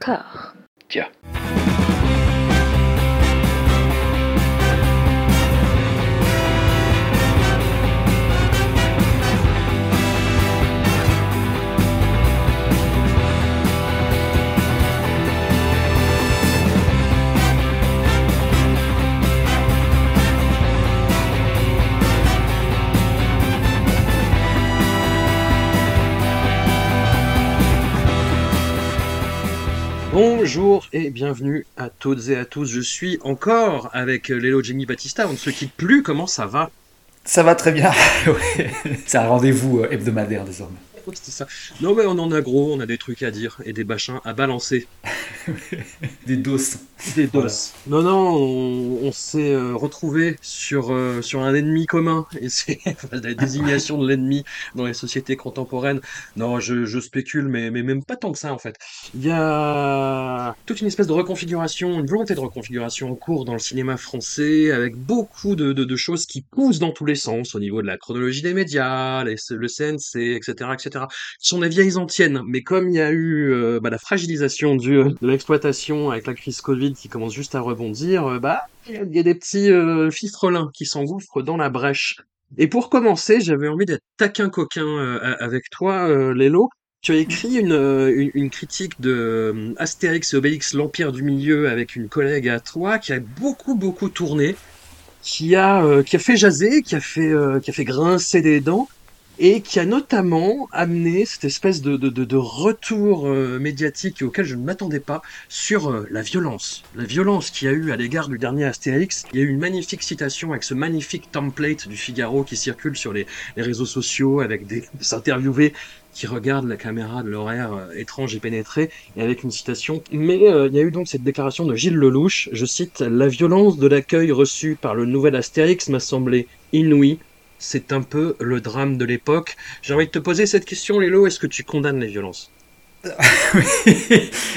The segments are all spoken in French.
D'accord. Bonjour et bienvenue à toutes et à tous. Je suis encore avec Lélo Jenny Batista. On ne se quitte plus. Comment ça va? Ça va très bien. C'est un rendez-vous euh, hebdomadaire désormais. C'est ça. Non mais on en a gros, on a des trucs à dire et des bachins à balancer. Des doses. Des doses. Non non, on, on s'est euh, retrouvé sur euh, sur un ennemi commun et c'est la désignation de l'ennemi dans les sociétés contemporaines. Non, je, je spécule, mais mais même pas tant que ça en fait. Il y a toute une espèce de reconfiguration, une volonté de reconfiguration en cours dans le cinéma français, avec beaucoup de, de, de choses qui poussent dans tous les sens au niveau de la chronologie des médias, les- le CNC, etc., etc. Ce sont des vieilles antiennes, mais comme il y a eu euh, bah, la fragilisation du, de l'exploitation avec la crise Covid qui commence juste à rebondir, euh, bah il y, a- des petits euh, fifrelins qui s'engouffrent dans la brèche. Et pour commencer, j'avais envie d'être taquin coquin euh, avec toi, euh, Lélo. Tu as écrit une, une, critique de Astérix et Obélix, l'Empire du Milieu, avec une collègue à toi, qui a beaucoup, beaucoup tourné, qui a, qui a fait jaser, qui a fait, qui a fait grincer des dents, et qui a notamment amené cette espèce de, de, de, retour euh, médiatique auquel je ne m'attendais pas sur euh, la violence. La violence qu'il y a eu à l'égard du dernier Astérix. Il y a eu une magnifique citation avec ce magnifique template du Figaro qui circule sur les, les réseaux sociaux avec des, interviewés qui regardent la caméra de l'horaire euh, étrange et pénétré et avec une citation. Mais il y a eu donc cette déclaration de Gilles Lelouch, je cite, La violence de l'accueil reçu par le nouvel Astérix m'a semblé inouïe. C'est un peu le drame de l'époque. J'ai envie de te poser cette question, Lélo, est-ce que tu condamnes les violences?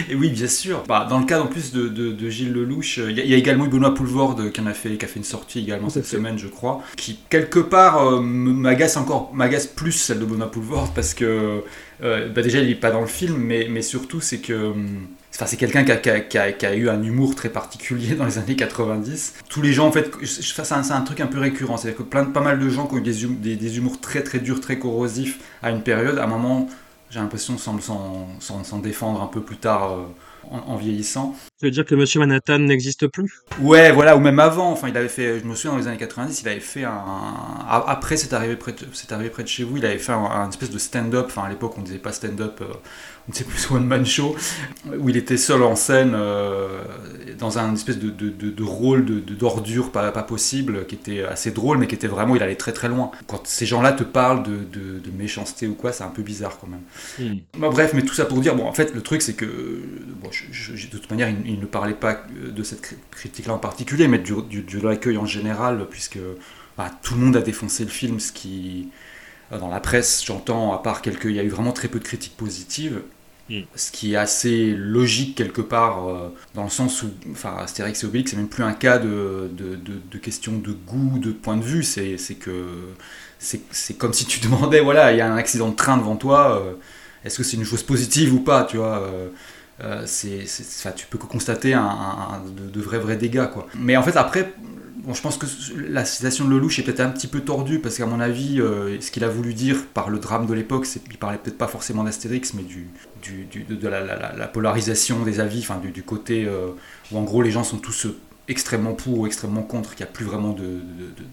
Et oui, bien sûr. Bah, dans le cas en plus de, de, de Gilles Lelouch, euh, il y, a- il y a également Benoît Poulvorde qui en a fait, qui a fait une sortie également cette fait. semaine, je crois, qui quelque part euh, m'agace encore, m'agace plus celle de Benoît Poulvorde parce que euh, bah, déjà il est pas dans le film, mais, mais surtout c'est que hum, Enfin, c'est quelqu'un qui a, qui, a, qui, a, qui a eu un humour très particulier dans les années 90. Tous les gens, en fait, c'est un, truc un peu récurrent. C'est-à-dire que plein, pas mal de gens qui ont eu des, hum- des, des humours très très durs, très corrosifs à une période, à un moment, j'ai l'impression, semble s'en défendre un peu plus tard euh, en, en vieillissant. Tu veux dire que Monsieur Manhattan n'existe plus? Ouais, voilà, ou même avant. Enfin, il avait fait, je me souviens dans les années 90, il avait fait un. Après, c'est arrivé, près de- c'est arrivé près de chez vous, il avait fait un, un espèce de stand-up. Enfin, à l'époque, on disait pas stand-up, euh, disait plus one-man show, où il était seul en scène, euh, dans un espèce de, de, de, de rôle d'ordure pas, pas possible, qui était assez drôle, mais qui était vraiment, il allait très très loin. Quand ces gens-là te parlent de, méchanceté ou quoi, c'est un peu bizarre quand même. Bah, bref, mais tout ça pour dire, bon, en fait, le truc, c'est que, bon, je- je- de toute manière, il, il ne parlait pas de cette cri- critique-là en particulier, mais du, du, de l'accueil en général, puisque bah, tout le monde a défoncé le film, ce qui, dans la presse, j'entends, à part quelques, il y a eu vraiment très peu de critiques positives. Mm. Ce qui est assez logique quelque part, euh, dans le sens où, enfin, Astérix et Obélix, c'est même plus un cas de, de, de, de question de goût, de point de vue, c'est c'est que c'est c'est comme si tu demandais, voilà, il y a un accident de train devant toi, euh, est-ce que c'est une chose positive ou pas, tu vois euh, euh, tu peux que constater un, un- un- de, de vrais vrais dégâts quoi. Mais en fait après, bon, je pense que la citation de Lelouch est peut-être un petit peu tordue parce qu'à mon avis, euh, ce qu'il a voulu dire par le drame de l'époque, c'est qu'il parlait peut-être pas forcément d'Astérix, mais du, du, du- de, la, la- la- la polarisation des avis, enfin du, du côté euh, où en gros les gens sont tous euh, extrêmement pour ou extrêmement contre, qu'il n'y a plus vraiment de,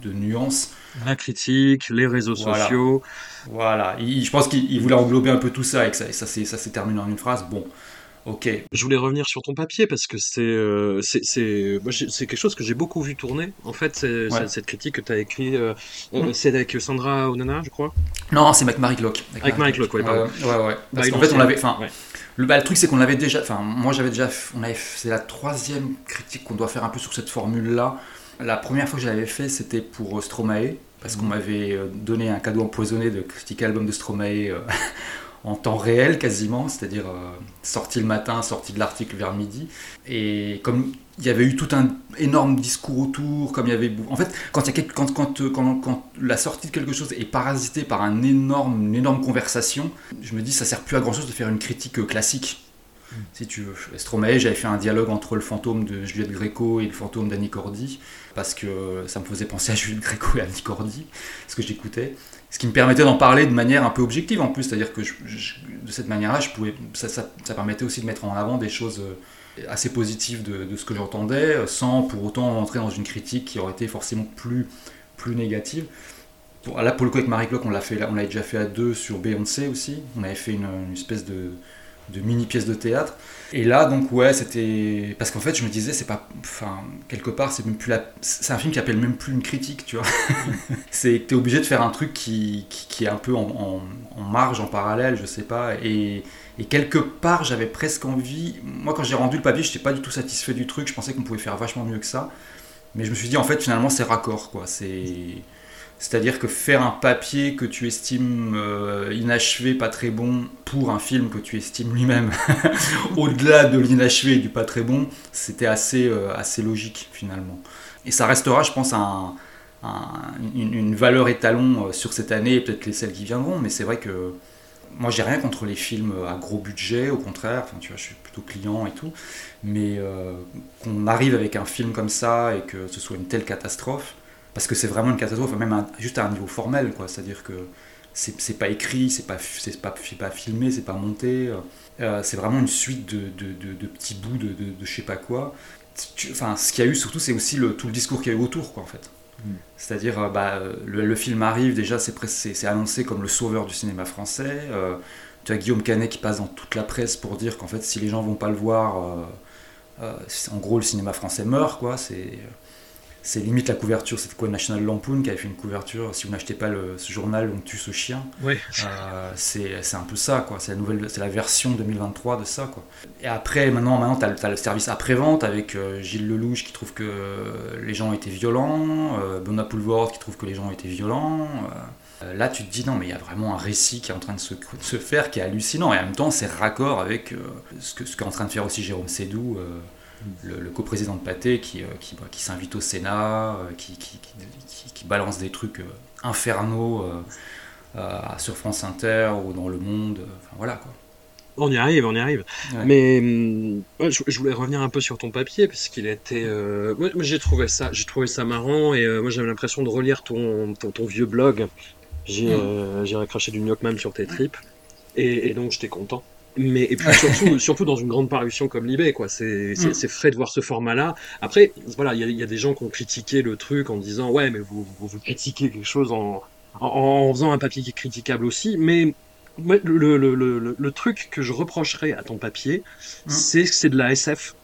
de, nuances. La critique, les réseaux Voilà. sociaux. Voilà, Il- je pense qu'il il voulait englober un peu tout ça et que ça, ça, s'est- ça s'est terminé en une phrase. Bon, ok, Je voulais revenir sur ton papier parce que c'est euh, c'est quelque chose que j'ai beaucoup vu tourner. En fait, Ouais. cette critique que tu as écrit, euh, euh, Mhm. c'est avec Sandra Onana, je crois. Non, c'est avec Marie Clock. Avec Marie Clock, ouais, pardon. ouais, ouais. Parce Bah, qu'en fait, on l'avait. Enfin, ouais. le, bah, le truc, c'est qu'on l'avait déjà. Enfin, moi, j'avais déjà. On avait. C'est la troisième critique qu'on doit faire un peu sur cette formule-là. La première fois que je l'avais fait, c'était pour euh, Stromae, parce qu'on Mhm. m'avait euh, donné un cadeau empoisonné de critiquer l'album de Stromae euh, en temps réel quasiment, c'est-à-dire euh, sorti le matin, sorti de l'article vers midi. Et comme il y avait eu tout un énorme discours autour, comme il y avait... En fait, quand, il y a quelque- quand, quand, euh, quand, quand la sortie de quelque chose est parasitée par un énorme, une énorme conversation, je me dis ça sert plus à grand-chose de faire une critique euh, classique. si tu veux. Stromae, j'avais fait un dialogue entre le fantôme de Juliette Gréco et le fantôme d'Annie Cordy, parce que ça me faisait penser à Juliette Gréco et Annie Cordy, ce que j'écoutais. Ce qui me permettait d'en parler de manière un peu objective en plus, c'est-à-dire que de cette manière-là, je pouvais, ça, ça, permettait aussi de mettre en avant des choses euh, assez positives de, ce que j'entendais, euh, sans pour autant entrer dans une critique qui aurait été forcément plus, plus négative. Là, pour le coup, avec Marie Clock, on l'a déjà fait à deux sur Beyoncé aussi. On avait fait une espèce de, de mini pièce de théâtre. Et là, donc, ouais, c'était. Parce qu'en fait, je me disais, c'est pas. Enfin, quelque part, c'est même plus la. C'est un film qui appelle même plus une critique, tu vois. c'est que t'es obligé de faire un truc qui, qui, est un peu en, en, marge, en parallèle, je sais pas. Et, et quelque part, j'avais presque envie. Moi, quand j'ai rendu le papier, j'étais pas du tout satisfait du truc. Je pensais qu'on pouvait faire vachement mieux que ça. Mais je me suis dit, en fait, finalement, c'est raccord, quoi. C'est. C'est-à-dire que faire un papier que tu estimes euh, inachevé, pas très bon, pour un film que tu estimes lui-même au-delà de l'inachevé et du pas très bon, c'était assez, euh, logique finalement. Et ça restera, je pense, un, une, valeur étalon euh, sur cette année et peut-être les celles qui viendront, mais c'est vrai que moi j'ai rien contre les films à gros budget, au contraire, enfin, tu vois, je suis plutôt client et tout, mais qu'on arrive avec un film comme ça et que ce soit une telle catastrophe, parce que c'est vraiment une catastrophe, même juste à un niveau formel, quoi. C'est-à-dire que c'est pas écrit, c'est pas, pas, pas filmé, c'est pas monté. Euh, c'est vraiment une suite de, de, de, de petits bouts de, de, je sais pas quoi. Tu, enfin, ce qu'il y a eu surtout, c'est aussi le, tout le discours qu'il y a eu autour, quoi, en fait. Mm. C'est-à-dire, euh, bah, le, le, film arrive, déjà, c'est annoncé comme le sauveur du cinéma français. Euh, tu as Guillaume Canet qui passe dans toute la presse pour dire qu'en fait, si les gens vont pas le voir, euh, euh en gros, le cinéma français meurt, quoi. C'est c'est limite la couverture, c'est quoi National Lampoon qui avait fait une couverture, si vous n'achetez pas le, ce journal, on tue ce chien. Ouais. Euh, c'est un peu ça, quoi. C'est la, nouvelle, la version 2023 de ça, quoi. Et après, maintenant, maintenant tu as, as, le service après-vente avec euh, Gilles Lelouch qui trouve que les gens ont été violents, euh, Benoît Poulvord qui trouve que les gens ont été violents. Euh, là, tu te dis, non, mais il y a vraiment un récit qui est en train de se, de se faire, qui est hallucinant. Et en même temps, c'est raccord avec euh, ce qu'est ce qu en train de faire aussi Jérôme Sédou le, le coprésident de Pâté qui, qui, qui s'invite au Sénat, qui, qui, balance des trucs infernaux sur France Inter ou dans Le Monde. Enfin voilà quoi. On y arrive, on y arrive. Ouais. Mais je, je, voulais revenir un peu sur ton papier parce qu'il était. Euh, moi, j'ai trouvé ça, j'ai trouvé ça marrant et euh, moi j'avais l'impression de relire ton, ton, ton vieux blog. J'ai mmh. euh, recraché du Nyokman sur tes tripes et, et donc j'étais content mais et puis surtout, surtout dans une grande parution comme Libé, quoi. C'est mm. c'est frais de voir ce format-là. Après, voilà, il y a, y a, des gens qui ont critiqué le truc en disant ouais, mais vous vous, vous critiquez quelque chose en, en, en faisant un papier qui est critiquable aussi, mais le, le, le, le, truc que je reprocherais à ton papier, mm. c'est que c'est de la SF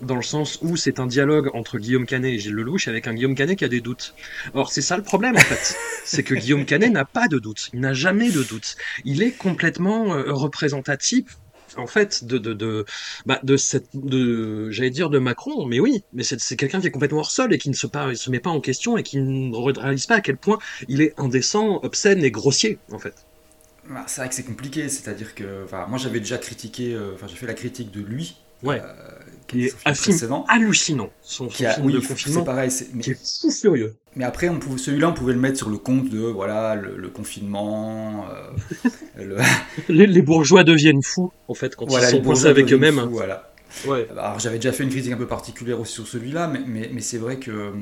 dans le sens où c'est un dialogue entre Guillaume Canet et Gilles Lelouch avec un Guillaume Canet qui a des doutes. Or, c'est ça le problème en fait. c'est que Guillaume Canet n'a pas de doutes. Il n'a jamais de doutes. Il est complètement euh, représentatif en fait de de de bah, de cette de j'allais dire de Macron mais oui mais c'est quelqu'un qui est complètement hors sol et qui ne se pas se met pas en question et qui ne réalise pas à quel point il est indécent obscène et grossier en fait bah, c'est vrai que c'est compliqué c'est-à-dire que moi j'avais déjà critiqué euh, enfin j'ai fait la critique de lui ouais euh, qui est un film hallucinant. Son, qui a, film oui, de confinement, c'est pareil, c'est, mais, qui est fou furieux. Mais après, on pouvait, celui-là, on pouvait le mettre sur le compte de voilà le, le confinement. Euh, le... les, les, bourgeois deviennent fous en fait quand voilà, ils sont coincés avec eux-mêmes. Voilà. Ouais. Alors j'avais déjà fait une critique un peu particulière aussi sur celui-là, mais, mais, mais c'est vrai que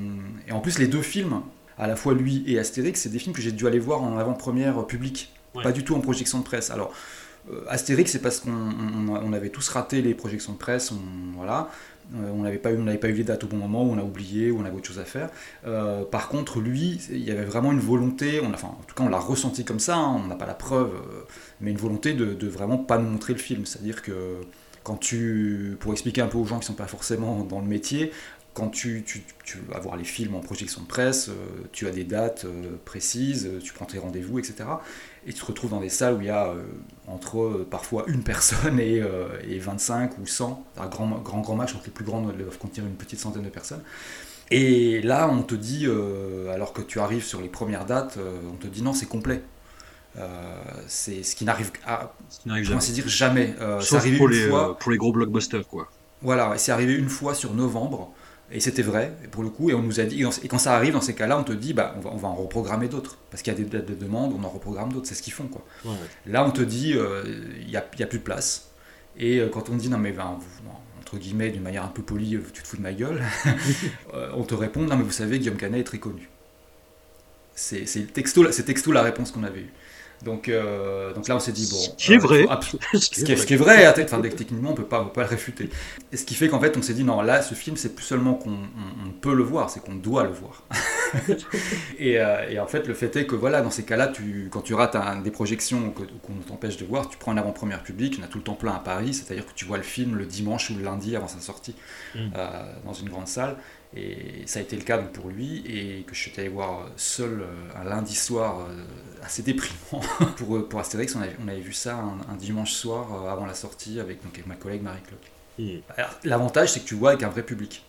et en plus les deux films, à la fois lui et Astérix, c'est des films que j'ai dû aller voir en avant-première publique, ouais. pas du tout en projection de presse. Alors euh, Astérix, c'est parce qu'on on, on avait tous raté les projections de presse, on, voilà. Euh, on n'avait pas, eu, les dates au bon moment, ou on a oublié, ou on avait autre chose à faire. Euh, par contre, lui, il y avait vraiment une volonté, on a, enfin, en tout cas on l'a ressenti comme ça, hein, on n'a pas la preuve, euh, mais une volonté de, de, vraiment pas nous montrer le film. C'est-à-dire que quand tu, pour expliquer un peu aux gens qui sont pas forcément dans le métier, quand tu, tu, tu, vas voir les films en projection de presse, euh, tu as des dates euh, précises, tu prends tes rendez-vous, etc. Et tu te retrouves dans des salles où il y a euh, entre euh, parfois une personne et, euh, et, 25 ou 100. Un grand, grand, grand match, donc les plus grandes doivent contenir une petite centaine de personnes. Et là, on te dit, alors que tu arrives sur les premières dates, on te dit non, c'est complet. c'est ce qui n'arrive à, jamais. dire jamais. Sauf pour les, fois, pour les gros blockbusters, quoi. Voilà, c'est arrivé une fois sur novembre. Et c'était vrai, pour le coup, et on nous a dit, et quand ça arrive dans ces cas-là, on te dit, bah, on va, on va en reprogrammer d'autres. Parce qu'il y a des dates de demande, on en reprogramme d'autres, c'est ce qu'ils font. Quoi. Ouais, ouais. Là, on te dit, il euh, n'y a, y a, plus de place. Et quand on dit non mais ben, entre guillemets d'une manière un peu polie, tu te fous de ma gueule, on te répond non mais vous savez Guillaume Canet est très connu. C'est texto, texto la réponse qu'on avait eue. Donc, euh, donc là, on s'est dit, bon. Ce qui est vrai. ce, qui est, ce, qui est, vrai, enfin, techniquement, on peut pas, peut pas le réfuter. Et ce qui fait qu'en fait, on s'est dit, non, là, ce film, c'est plus seulement qu'on peut le voir, c'est qu'on doit le voir. et, euh, et, en fait, le fait est que, voilà, dans ces cas-là, tu, quand tu rates des projections qu'on t'empêche de voir, tu prends un avant-première public, on a tout le temps plein à Paris, c'est-à-dire que tu vois le film le dimanche ou le lundi avant sa sortie mm. euh, dans une grande salle. Et ça a été le cas donc pour lui, et que je suis allé voir seul un lundi soir assez déprimant. pour, euh, pour Astérix, on avait, on avait vu ça un, dimanche soir euh, avant la sortie avec, donc, avec ma collègue Marie Cloque. L'avantage, c'est que tu vois avec un vrai public.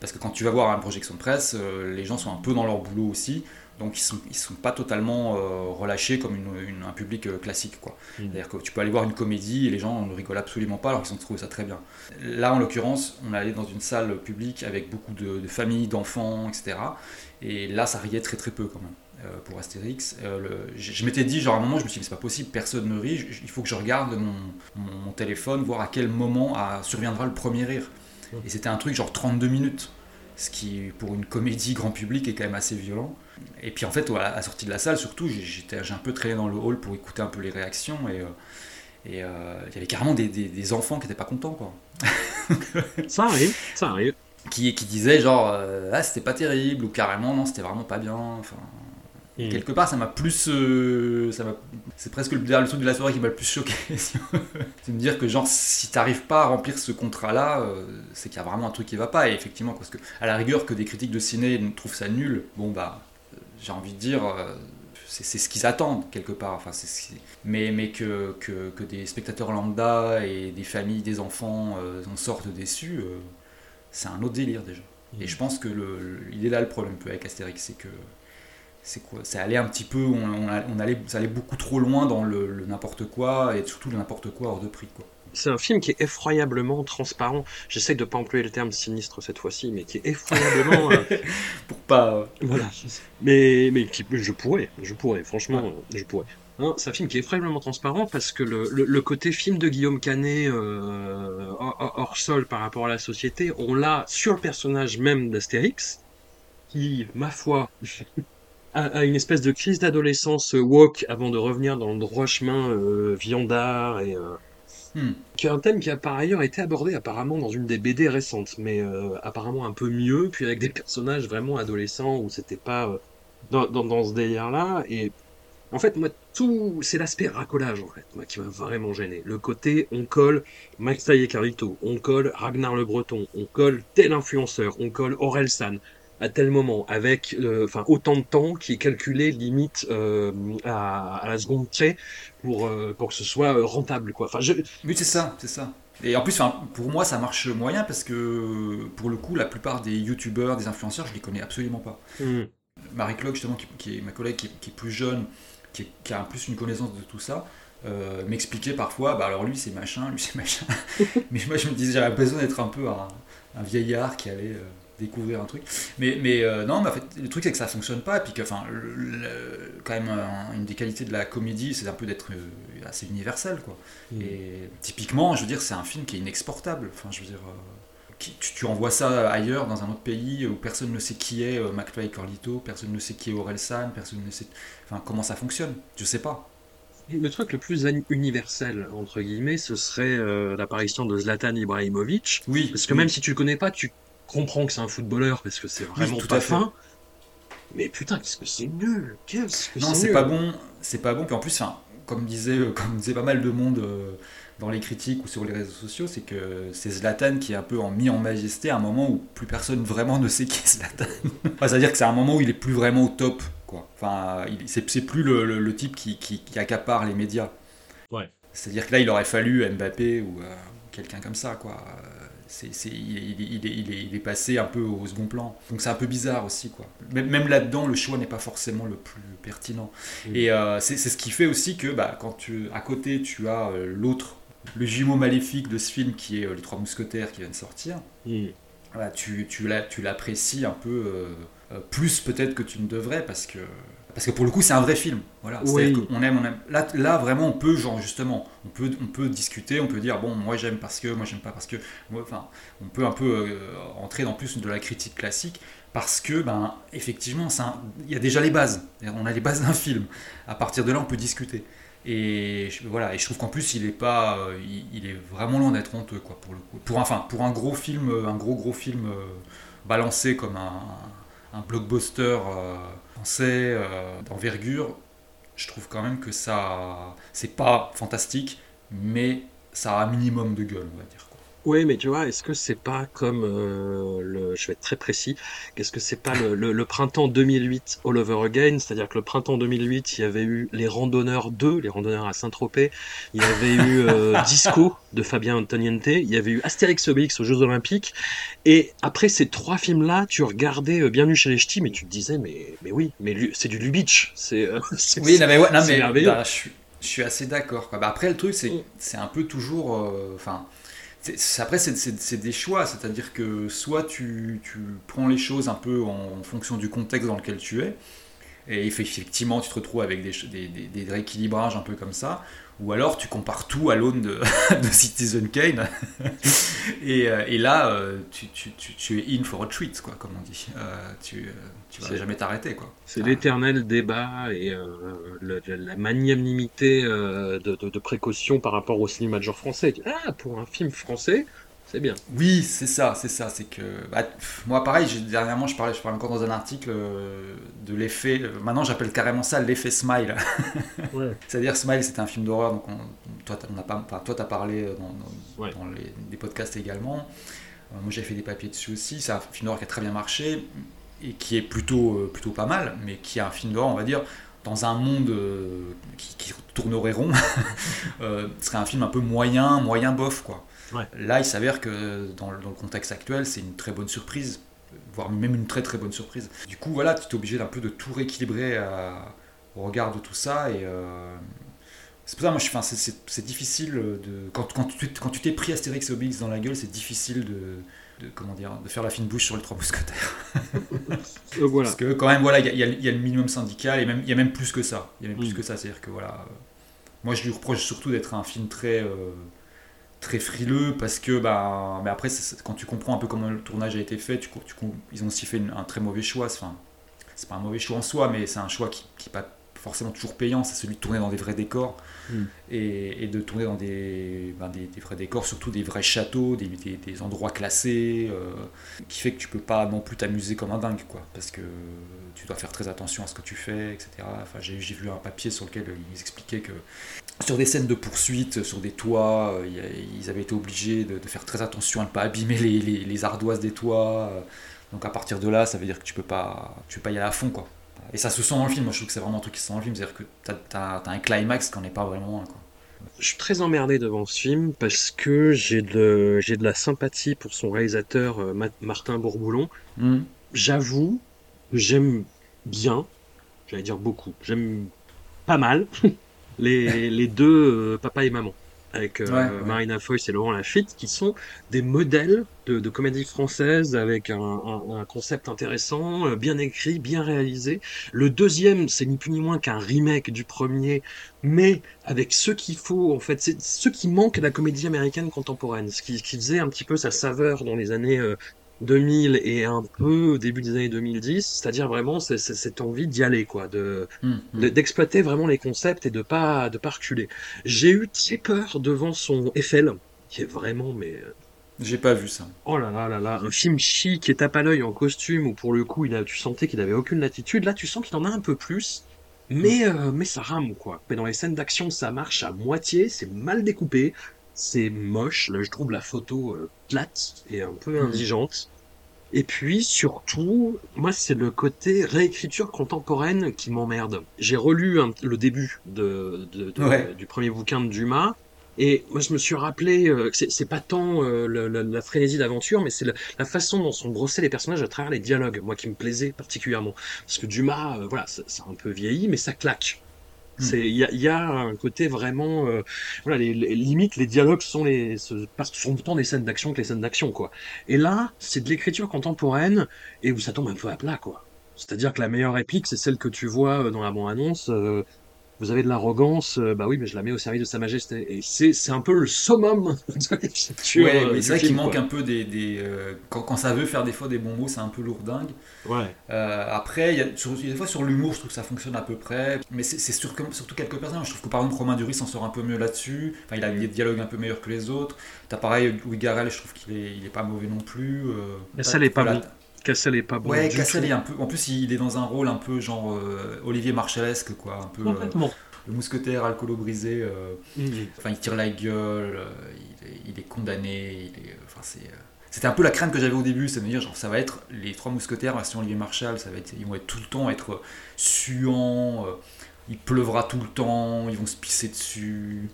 Parce que quand tu vas voir une projection de presse, euh, les gens sont un peu dans leur boulot aussi, donc ils sont, ils sont pas totalement relâchés comme une, un public classique. quoi. C'est-à-dire que tu peux aller voir une comédie et les gens ne rigolent absolument pas alors qu'ils ont trouvé ça très bien. Là, en l'occurrence, on allait dans une salle publique avec beaucoup de, de familles, d'enfants, etc. Et là, ça riait très très peu quand même. Euh, pour Astérix. Euh, je, m'étais dit, genre à un moment, je me suis dit, c'est pas possible, personne ne rit, il faut que je regarde mon, téléphone, voir à quel moment surviendra le premier rire. Et c'était un truc genre 32 minutes, ce qui, pour une comédie grand public, est quand même assez violent. Et puis en fait, à la sortie de la salle, surtout, j'ai un peu traîné dans le hall pour écouter un peu les réactions. Et, euh, et il y avait carrément des, enfants qui n'étaient pas contents, quoi. ça arrive, ça arrive. Qui, qui disaient genre, ah, c'était pas terrible, ou carrément, non, c'était vraiment pas bien. Enfin. Quelque part, ça m'a plus. Euh, ça c'est presque le, le, truc de la soirée qui m'a le plus choqué. c'est de me dire que, genre, si t'arrives pas à remplir ce contrat-là, euh, c'est qu'il y a vraiment un truc qui va pas. Et effectivement, parce que, à la rigueur, que des critiques de ciné trouvent ça nul, bon, bah, euh, j'ai envie de dire. c'est ce qu'ils attendent quelque part. Enfin, mais mais que, que, que, des spectateurs lambda et des familles, des enfants en sortent déçus, c'est un autre délire déjà. Et je pense que il est là le problème peu avec Astérix, c'est que c'est quoi Ça allait un petit peu, on, allait, ça beaucoup trop loin dans le, n'importe quoi et surtout le n'importe quoi hors de prix. C'est un film qui est effroyablement transparent. J'essaie de pas employer le terme sinistre cette fois-ci, mais qui est effroyablement. Euh, Pour pas. Euh, voilà. Mais, mais qui, je pourrais, je pourrais, franchement, je pourrais. Hein, c'est un film qui est effroyablement transparent parce que le, le, côté film de Guillaume Canet euh, hors sol par rapport à la société, on l'a sur le personnage même d'Astérix, qui, ma foi, à, une espèce de crise d'adolescence woke avant de revenir dans le droit chemin euh, viandard et euh, hmm. qui est un thème qui a par ailleurs été abordé apparemment dans une des BD récentes, mais euh, apparemment un peu mieux, puis avec des personnages vraiment adolescents où c'était pas dans, dans, dans, ce délire-là. Et en fait, moi, tout, c'est l'aspect racolage en fait, moi, qui m'a vraiment gêné. Le côté, on colle Max et Carlito, on colle Ragnar le Breton, on colle tel influenceur, on colle Aurel San à tel moment, avec euh, enfin autant de temps qui est calculé limite euh, à, la seconde près pour, euh, pour que ce soit rentable. Quoi. Je... Oui, c'est ça, c'est ça. Et en plus, pour moi, ça marche moyen parce que pour le coup, la plupart des youtubeurs, des influenceurs, je les connais absolument pas. Hmm. Marie Claude, justement, qui, est ma collègue, qui, est plus jeune, qui, a en plus une connaissance de tout ça, m'expliquait parfois, bah alors lui c'est machin, lui c'est machin. Mais moi je me disais, j'avais besoin d'être un peu un, un, vieillard qui allait découvrir un truc. Mais, mais euh, non, mais en fait, le truc c'est que ça fonctionne pas, et puis que, enfin, quand même, une des qualités de la comédie, c'est un peu d'être euh, assez universel, quoi. Mm. Et typiquement, je veux dire, c'est un film qui est inexportable. Enfin, je veux dire, euh, qui, tu, envoies ça ailleurs, dans un autre pays, où personne ne sait qui est McFly Corlito, personne ne sait qui est Aurel San, personne ne sait, enfin, comment ça fonctionne. Je sais pas. Le truc le plus universel, entre guillemets, ce serait l'apparition de Zlatan Ibrahimovic. Oui. Parce que même si tu le connais pas, tu comprends que c'est un footballeur parce que c'est vraiment tout pas fin. Mais putain, qu'est-ce que c'est nul Qu'est-ce que Non, c'est pas bon. C'est pas bon. Puis en plus, comme disait, euh, comme disait pas mal de monde euh, dans les critiques ou sur les réseaux sociaux, c'est que c'est Zlatan qui est un peu en mis en majesté à un moment où plus personne vraiment ne sait qui est Zlatan. C'est-à-dire que c'est un moment où il est plus vraiment au top. Quoi. Enfin, c'est plus le, type qui, qui, accapare les médias. Ouais. C'est-à-dire que là, il aurait fallu Mbappé ou euh, quelqu'un comme ça, quoi il, est, passé un peu au second plan. Donc c'est un peu bizarre aussi. Quoi. Même, là-dedans, le choix n'est pas forcément le plus pertinent. Et euh, c'est ce qui fait aussi que bah, quand tu, à côté, tu as euh, l'autre, le jumeau maléfique de ce film qui est euh, Les Trois Mousquetaires qui vient de sortir, tu, tu l'apprécies un peu plus peut-être que tu ne devrais parce que parce que pour le coup, c'est un vrai film. Voilà. Oui. Qu'on aime, on aime. Là, là, vraiment, on peut, genre, justement, on peut, on peut discuter, on peut dire, bon, moi j'aime parce que, moi j'aime pas parce que. Moi, Enfin, on peut un peu euh, entrer dans plus de la critique classique parce que, ben, effectivement, il y a déjà les bases. On a les bases d'un film. À partir de là, on peut discuter. Et je- voilà, et je trouve qu'en plus, il est pas, euh, il, il est vraiment loin d'être honteux, quoi, pour le coup. Pour, un- enfin, pour un gros film, euh, un gros gros film euh, balancé comme un, un blockbuster français euh, d'envergure, je trouve quand même que ça, c'est pas fantastique, mais ça a un minimum de gueule, on va dire. Oui, mais tu vois, est-ce que c'est pas comme euh, le, je vais être très précis, qu'est-ce que c'est pas le, le, le printemps 2008 All Over Again, c'est-à-dire que le printemps 2008, il y avait eu les randonneurs 2, les randonneurs à Saint-Tropez, il y avait eu euh, Disco de Fabien Antoniente, il y avait eu Astérix Obélix aux Jeux Olympiques, et après ces trois films-là, tu regardais euh, Bienvenue chez les Ch'tis, mais tu te disais, mais, mais oui, mais c'est du Lubitsch, c'est, euh, Oui, non, mais, ouais, non, mais merveilleux. bah, je, suis, je suis assez d'accord. Bah, après, le truc, c'est Mm. c'est un peu toujours. Enfin. Après, c'est- des choix, c'est-à-dire que soit tu, tu prends les choses un peu en fonction du contexte dans lequel tu es, et effectivement, tu te retrouves avec des, des, des, des rééquilibrages un peu comme ça, ou alors tu compares tout à l'aune de, de Citizen Kane, et, euh, et là, euh, tu, tu, tu, es in for a treat, quoi, comme on dit. Euh, tu, euh, tu vas jamais t'arrêter, quoi. C'est Ah. l'éternel débat et euh, le- la magnanimité euh, de, de, de précaution par rapport au cinéma de genre français. Ah, pour un film français, c'est bien. Oui, c'est ça, c'est ça. C'est que bah, moi, pareil, dernièrement, je parlais, je parlais encore dans un article euh, de l'effet. maintenant, j'appelle carrément ça l'effet Smile. Ouais. C'est-à-dire Smile, c'était un film d'horreur. Donc, on- toi, on a pas, enfin, toi, t'as parlé dans, dans- Ouais. dans les, des podcasts également. Moi, j'ai fait des papiers dessus aussi. C'est un film d'horreur qui a très bien marché et qui est plutôt, euh, plutôt pas mal, mais qui est un film d'horreur, on va dire, dans un monde euh, qui, qui tournerait rond. euh, ce serait un film un peu moyen, moyen bof, quoi. Ouais. Là, il s'avère que dans le, dans le contexte actuel, c'est une très bonne surprise, voire même une très très bonne surprise. Du coup, voilà, tu es obligé d'un peu de tout rééquilibrer à- au regard de tout ça. Et euh, c'est pour ça, moi, je, c'est- c'est c'est difficile de. Quand, quand tu quand tu t'es pris Astérix et Obélix dans la gueule, c'est difficile de, de. Comment dire De faire la fine bouche sur les trois mousquetaires. Euh, voilà. Parce que, quand même, voilà, il y, a- y y le minimum syndical et même, il y a même plus que ça. Il y a même plus Mm. que ça. C'est-à-dire que, voilà. euh, moi, je lui reproche surtout d'être un film très. euh, très frileux parce que bah mais après quand tu comprends un peu comment le tournage a été fait tu, ils ont aussi fait une- un très mauvais choix enfin c'est pas un mauvais choix en soi mais c'est un choix qui n'est pas forcément toujours payant c'est celui de tourner dans des vrais décors Mm. et, de tourner dans des, ben, des, vrais décors surtout des vrais châteaux des, des- endroits classés euh, qui fait que tu peux pas non plus t'amuser comme un dingue quoi parce que tu dois faire très attention à ce que tu fais etc j'ai vu un papier sur lequel ils expliquaient que sur des scènes de poursuite, sur des toits, euh, ils avaient été obligés de, faire très attention à ne pas abîmer les, ardoises des toits. Donc à partir de là, ça veut dire que tu peux pas, tu peux pas y aller à fond, quoi. Et ça se sent dans le film. Moi, je trouve que c'est vraiment un truc qui se sent dans le film, c'est-à-dire que t'as as, un climax qui n'en est pas vraiment un, quoi. Je suis très emmerdé devant ce film parce que j'ai de, j'ai de la sympathie pour son réalisateur euh, Ma- Martin Bourboulon. J'avoue que j'aime bien, j'allais dire beaucoup, j'aime pas mal les, les deux euh, papa et maman avec euh, Ouais. Marina Foïs et Laurent Lafitte qui sont des modèles de, de comédie française avec un, un- un concept intéressant, euh, bien écrit, bien réalisé. Le deuxième, c'est ni plus ni moins qu'un remake du premier, mais avec ce qu'il faut en fait, c'est ce qui manque à la comédie américaine contemporaine, ce qui, qui faisait un petit peu sa saveur dans les années euh, 2000 et un peu au début des années 2010, c'est-à-dire vraiment cette envie d'y aller, quoi, de Hum, hum. de- d'exploiter vraiment les concepts et de pas de pas reculer. J'ai eu très peur devant son Eiffel, qui est vraiment mais euh, J'ai pas vu ça. oh là là là là, un film chic et tape à l'œil en costume où pour le coup il a, tu sentais qu'il avait aucune latitude. Là tu sens qu'il en a un peu plus. Mais, euh, mais ça rame quoi. Mais dans les scènes d'action ça marche à moitié, c'est mal découpé, c'est moche. Là je trouve la photo euh, plate et un peu indigente. Et puis surtout, moi c'est le côté réécriture contemporaine qui m'emmerde. J'ai relu un- le début de, de- de- Ouais. du premier bouquin de Dumas. Et moi, je me suis rappelé euh, que c'est- c'est pas tant euh, le- le- la frénésie d'aventure, mais c'est la façon dont sont brossés les personnages à travers les dialogues, moi qui me plaisait particulièrement. Parce que Dumas, euh, voilà, a un peu vieilli, mais ça claque. Hmm. C'est, il y a, un côté vraiment, euh, voilà, les, les- limite les dialogues sont les, passent- sont autant des scènes d'action que les scènes d'action, quoi. Et là, c'est de l'écriture contemporaine et où ça tombe un peu à plat, quoi. C'est-à-dire que la meilleure réplique, c'est celle que tu vois euh, dans la bande-annonce. euh, vous avez de l'arrogance, euh, bah oui, mais je la mets au service de Sa Majesté. Et c'est c'est un peu le summum de Ouais, euh, mais c'est vrai qu'il manque un peu des. des, euh, quand, quand ça veut faire des fois des bons mots, c'est un peu lourdingue. Ouais. Euh, après, il y a, sur- il y a des fois sur l'humour, je trouve que ça fonctionne à peu près. Mais c'est c'est sur- surtout quelques personnages. Je trouve que par exemple, Romain Duris s'en sort un peu mieux là-dessus. Enfin, il a des dialogues un peu meilleurs que les autres. T'as pareil, Louis Garrel, je trouve qu'il est, il est pas mauvais non plus. Euh, Cassel est pas voilà. Cassel est pas bon Ouais, Cassel tout. est un peu. En plus, il est dans un rôle un peu genre euh, Olivier Marchesque, quoi. Un peu euh, le mousquetaire alcoolo brisé. euh. Enfin, il tire la gueule, il, est, il est condamné. Il est, enfin, c'est, c'était un peu la crainte que j'avais au début, c'est de me dire, genre, ça va être les trois mousquetaires version Olivier Marshall, ça va être, ils vont être tout le temps être suants, il pleuvra tout le temps, ils vont se pisser dessus,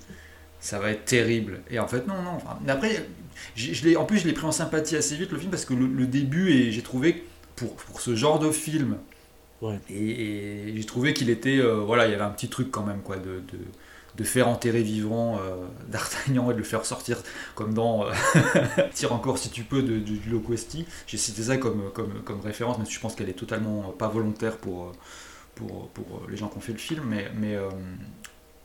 ça va être terrible. Et en fait, non, non. Enfin, après, je en plus, je l'ai pris en sympathie assez vite le film parce que le, le début, et j'ai trouvé pour, pour ce genre de film, Ouais. et, et j'ai trouvé qu'il était, euh, voilà, il y avait un petit truc quand même, quoi, de, de, de faire enterrer vivant euh, D'Artagnan et de le faire sortir comme dans euh, Tire encore si tu peux de, du Loquesti. J'ai cité ça comme, comme, comme référence, mais je pense qu'elle est totalement pas volontaire pour, pour, pour les gens qui ont fait le film, mais, mais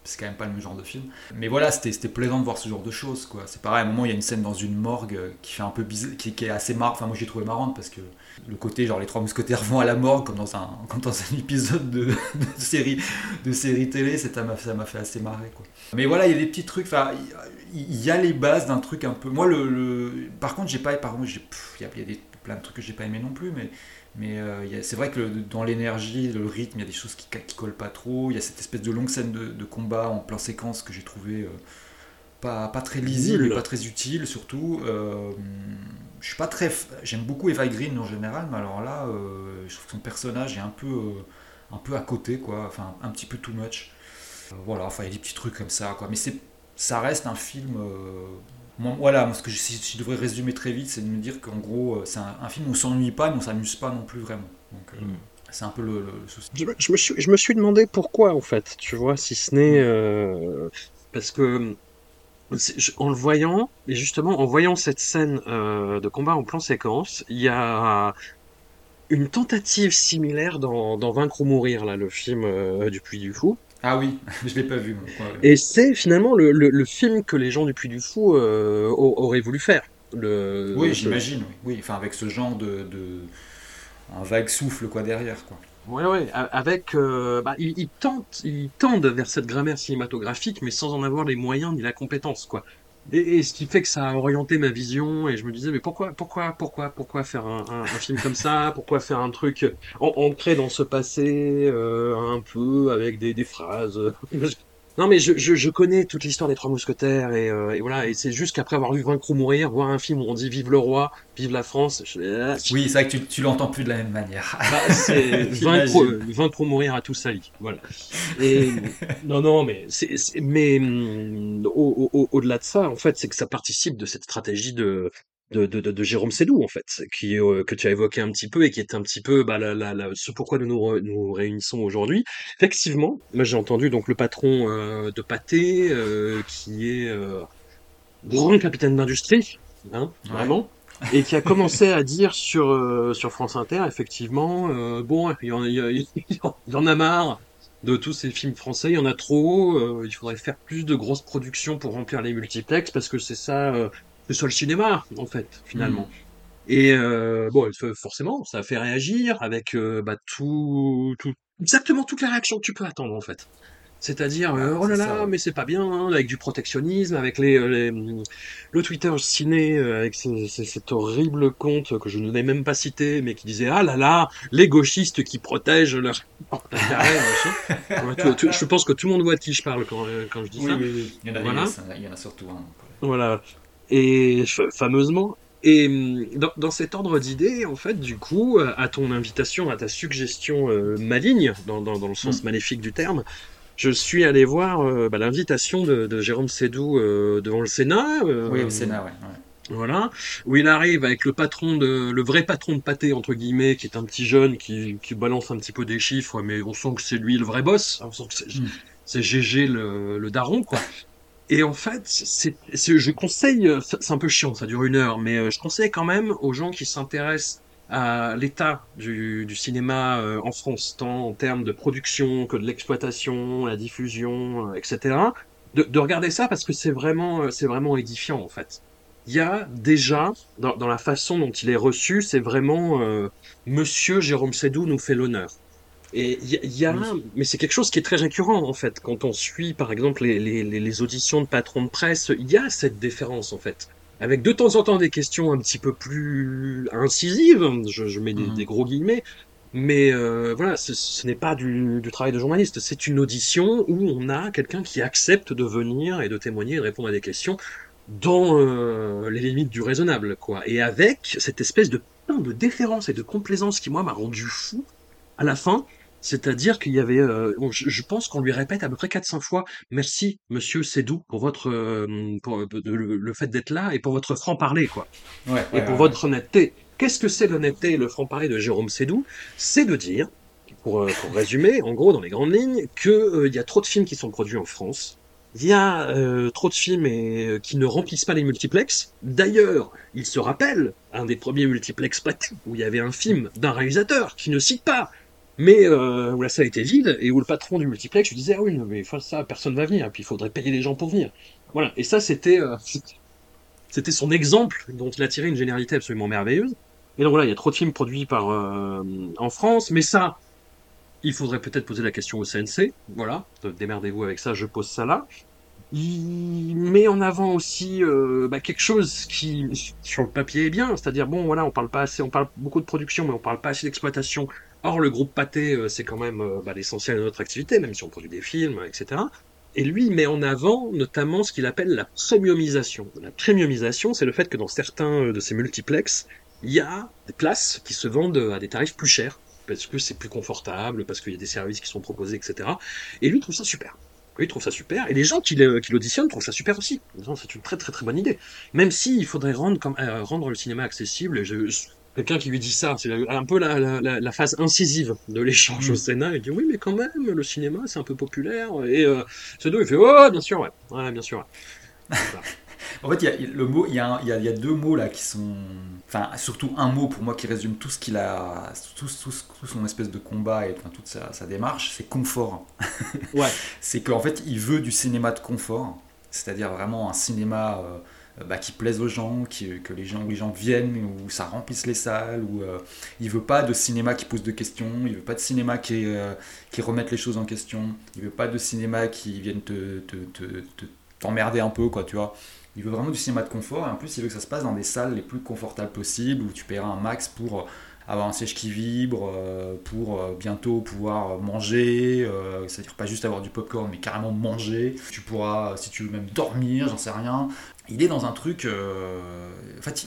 c'est quand même pas le même genre de film. Mais voilà, c'était plaisant de voir ce genre de choses, quoi. C'est pareil, à un moment, il y a une scène dans une morgue euh, qui fait un peu bizarre, qui, est assez marrante. Enfin, moi, j'ai trouvé marrante parce que le côté, genre, les trois mousquetaires vont à la morgue, comme dans un, comme dans un épisode de, série, de série télé, ça m'a fait assez marrer, quoi. Mais voilà, il y a des petits trucs, enfin, il y a les bases d'un truc un peu. Moi, le. Par contre, j'ai pas. Par contre, il y y a des, plein de trucs que j'ai pas aimé non plus, mais. Mais euh, c'est vrai que le- dans l'énergie, le rythme, il y a des choses qui, qui collent pas trop. Il y a cette espèce de longue scène de, de combat en plan séquence que j'ai trouvé euh, pas, pas très lisible, pas très utile surtout. Euh, je suis pas très. J'aime beaucoup Eva Green en général, mais alors là, je trouve que son personnage est un peu, un peu à côté, quoi. Enfin, un petit peu too much. Voilà, enfin, il y a des petits trucs comme ça, quoi. Mais c'est, ça reste un film. Moi, voilà, moi, ce que je, si je devrais résumer très vite, c'est de me dire qu'en gros, euh, c'est un, un film où on s'ennuie pas, mais on s'amuse pas non plus vraiment. Donc, euh, Mm. c'est un peu le, le souci. Je, me- je me suis, je me suis demandé pourquoi, en fait, tu vois, si ce n'est euh, parce que en le voyant, et justement en voyant cette scène euh, de combat en plan séquence, il y a une tentative similaire dans, dans Vaincre ou Mourir, là, le film euh, du Puy du Fou. Ah oui, je l'ai pas vu. moi. Et c'est finalement le, le, le film que les gens du Puy du Fou euh, au- auraient voulu faire. Le, oui, le- j'imagine. Oui. oui, enfin, avec ce genre de, de. Un vague souffle, quoi, derrière, quoi. Ouais, a- avec, euh, bah, ils, ils tentent, ils tendent vers cette grammaire cinématographique, mais sans en avoir les moyens ni la compétence, quoi. Et, et ce qui fait que ça a orienté ma vision, et je me disais, mais pourquoi, pourquoi, pourquoi, pourquoi faire un, film comme ça? Pourquoi faire un truc an- ancré dans ce passé, euh, un peu, avec des phrases? Non, mais je, je, je connais toute l'histoire des Trois Mousquetaires, et, euh, et voilà, et c'est juste qu'après avoir vu Vaincre ou Mourir, voir un film où on dit Vive le roi, vive la France, je, ah, Oui, c'est vrai que tu, tu l'entends plus de la même manière. bah, c'est vaincre, J'imagine. vaincre ou mourir à tout sali. Voilà. Et non, non, mais c'est, c'est- mais hum, au, au, au- au-delà de ça, en fait, c'est que ça participe de cette stratégie de de, de, de, de Jérôme Sédou, en fait, qui euh, que tu as évoqué un petit peu et qui est un petit peu bah, la, la, la- ce pourquoi nous nous, re- nous réunissons aujourd'hui. Effectivement, moi j'ai entendu donc le patron euh, de Pâté, euh, qui est grand capitaine d'industrie, hein, Ouais. vraiment et qui a commencé à dire sur sur France Inter effectivement bon il y, en, il, y a- il y en a marre de tous ces films français il y en a trop euh, il faudrait faire plus de grosses productions pour remplir les multiplex parce que c'est ça euh, c'est ça le cinéma en fait finalement et euh, bon forcément ça a fait réagir avec euh, bah, tout, tout exactement toutes les réactions que tu peux attendre en fait c'est-à-dire, euh, oh là là, ça, mais c'est pas bien, hein, avec du protectionnisme, avec les, euh, les, le Twitter ciné, avec ce- ce- cet horrible compte que je n'ai même pas cité, mais qui disait, ah là là, les gauchistes qui protègent leur je pense que tout le monde voit de qui je parle quand, quand je dis Oui, ça. oui, oui. Il y en a, Voilà. il y en a surtout un. Voilà. Et fa- fameusement. Et hum, dans, dans cet ordre d'idées, en fait, du coup, euh, à ton invitation, à ta suggestion euh, maligne, dans, dans, dans le sens Mm. maléfique du terme, je suis allé voir euh, bah, l'invitation de, de Jérôme Sédou euh, devant le Sénat. Oui, au Sénat, ouais. ouais. Voilà, où il arrive avec le patron de, le vrai patron de pâté entre guillemets, qui est un petit jeune qui, qui balance un petit peu des chiffres, mais on sent que c'est lui le vrai boss. On sent que c'est, Mm. c'est GG le, le daron quoi. Et en fait, c'est, je conseille, c'est un peu chiant, ça dure une heure, mais euh, je conseille quand même aux gens qui s'intéressent à l'état du, cinéma euh, en France, tant en termes de production que de l'exploitation, la diffusion, euh, etc. De, de regarder ça parce que c'est vraiment, euh, c'est vraiment édifiant en fait. Il y a déjà, dans, la façon dont il est reçu, c'est vraiment euh, Monsieur Jérôme Sédou nous fait l'honneur. Et il y, a, il y a Oui. un- mais c'est quelque chose qui est très récurrent en fait. Quand on suit par exemple les, les, les auditions de patrons de presse, il y a cette déférence en fait. Avec de temps en temps des questions un petit peu plus incisives, je, je mets des, des Mhm. gros guillemets, mais euh, voilà, ce, ce n'est pas du, du travail de journaliste, c'est une audition où on a quelqu'un qui accepte de venir et de témoigner et de répondre à des questions dans euh, les limites du raisonnable, quoi. Et avec cette espèce de, de déférence et de complaisance qui, moi, m'a rendu fou à la fin, c'est-à-dire qu'il y avait, euh, je, je pense qu'on lui répète à peu près quatre cinq fois, merci, monsieur Sédou, pour votre, euh, pour, euh, le, le fait d'être là et pour votre franc-parler, quoi. Ouais, ouais, Et pour ouais. votre honnêteté. Qu'est-ce que c'est l'honnêteté et le franc-parler de Jérôme Sédou? C'est de dire, pour, euh, pour résumer, en gros, dans les grandes lignes, que, euh, il y a trop de films qui sont produits en France. Il y a euh, trop de films et, euh, qui ne remplissent pas les multiplex. D'ailleurs, il se rappelle un des premiers multiplex patés où il y avait un film d'un réalisateur qui ne cite pas mais euh, où la salle était vide et où le patron du multiplex lui disait ah oui mais ça personne va venir. Puis il faudrait payer les gens pour venir. Voilà. Et ça c'était euh, c'était son exemple dont il a tiré une généralité absolument merveilleuse. Et donc voilà il y a trop de films produits par euh, en France. Mais ça il faudrait peut-être poser la question au CNC voilà. Démerdez-vous avec ça je pose ça là. Il met en avant aussi euh, bah, quelque chose qui sur le papier est bien, c'est-à-dire bon voilà on parle pas assez, on parle beaucoup de production mais on parle pas assez d'exploitation. Or le groupe Pathé euh, c'est quand même euh, bah, l'essentiel de notre activité, même si on produit des films, etc. Et lui met en avant notamment ce qu'il appelle la premiumisation. La premiumisation c'est le fait que dans certains euh, de ces multiplex il y a des places qui se vendent à des tarifs plus chers parce que c'est plus confortable, parce qu'il y a des services qui sont proposés, etc. Et lui trouve ça super. Oui, il trouve ça super. Et les gens qui l'auditionnent trouvent ça super aussi. C'est une très très très bonne idée. Même si il faudrait rendre, le cinéma accessible. Quelqu'un qui lui dit ça, c'est un peu la, la, la- la phase incisive de l'échange au Mm. Sénat. Il dit oui, mais quand même, le cinéma c'est un peu populaire. Et euh, Sado, il fait oh, bien sûr, ouais, ouais, bien sûr. Ouais. En fait, il y a, le mot, il y, a y a- y a deux mots là qui sont. Enfin, surtout un mot pour moi qui résume tout ce qu'il a. Tout, tout- tout son espèce de combat et enfin, toute sa, sa démarche, c'est confort. Ouais. C'est qu'en fait, il veut du cinéma de confort. C'est-à-dire vraiment un cinéma euh, bah, qui plaise aux gens, que les gens, les gens viennent, où ça remplisse les salles. Où, euh, il veut pas de cinéma qui pose de questions. Il veut pas de cinéma qui, euh, qui remette les choses en question. Il veut pas de cinéma qui vienne te, te, te, te- t'emmerder un peu, quoi, tu vois. Il veut vraiment du cinéma de confort et en plus il veut que ça se passe dans des salles les plus confortables possibles où tu paieras un max pour euh, avoir un siège qui vibre, euh, pour euh, bientôt pouvoir manger, euh, c'est-à-dire pas juste avoir du popcorn mais carrément manger. Tu pourras, si tu veux même dormir, j'en sais rien. Il est dans un truc, en fait,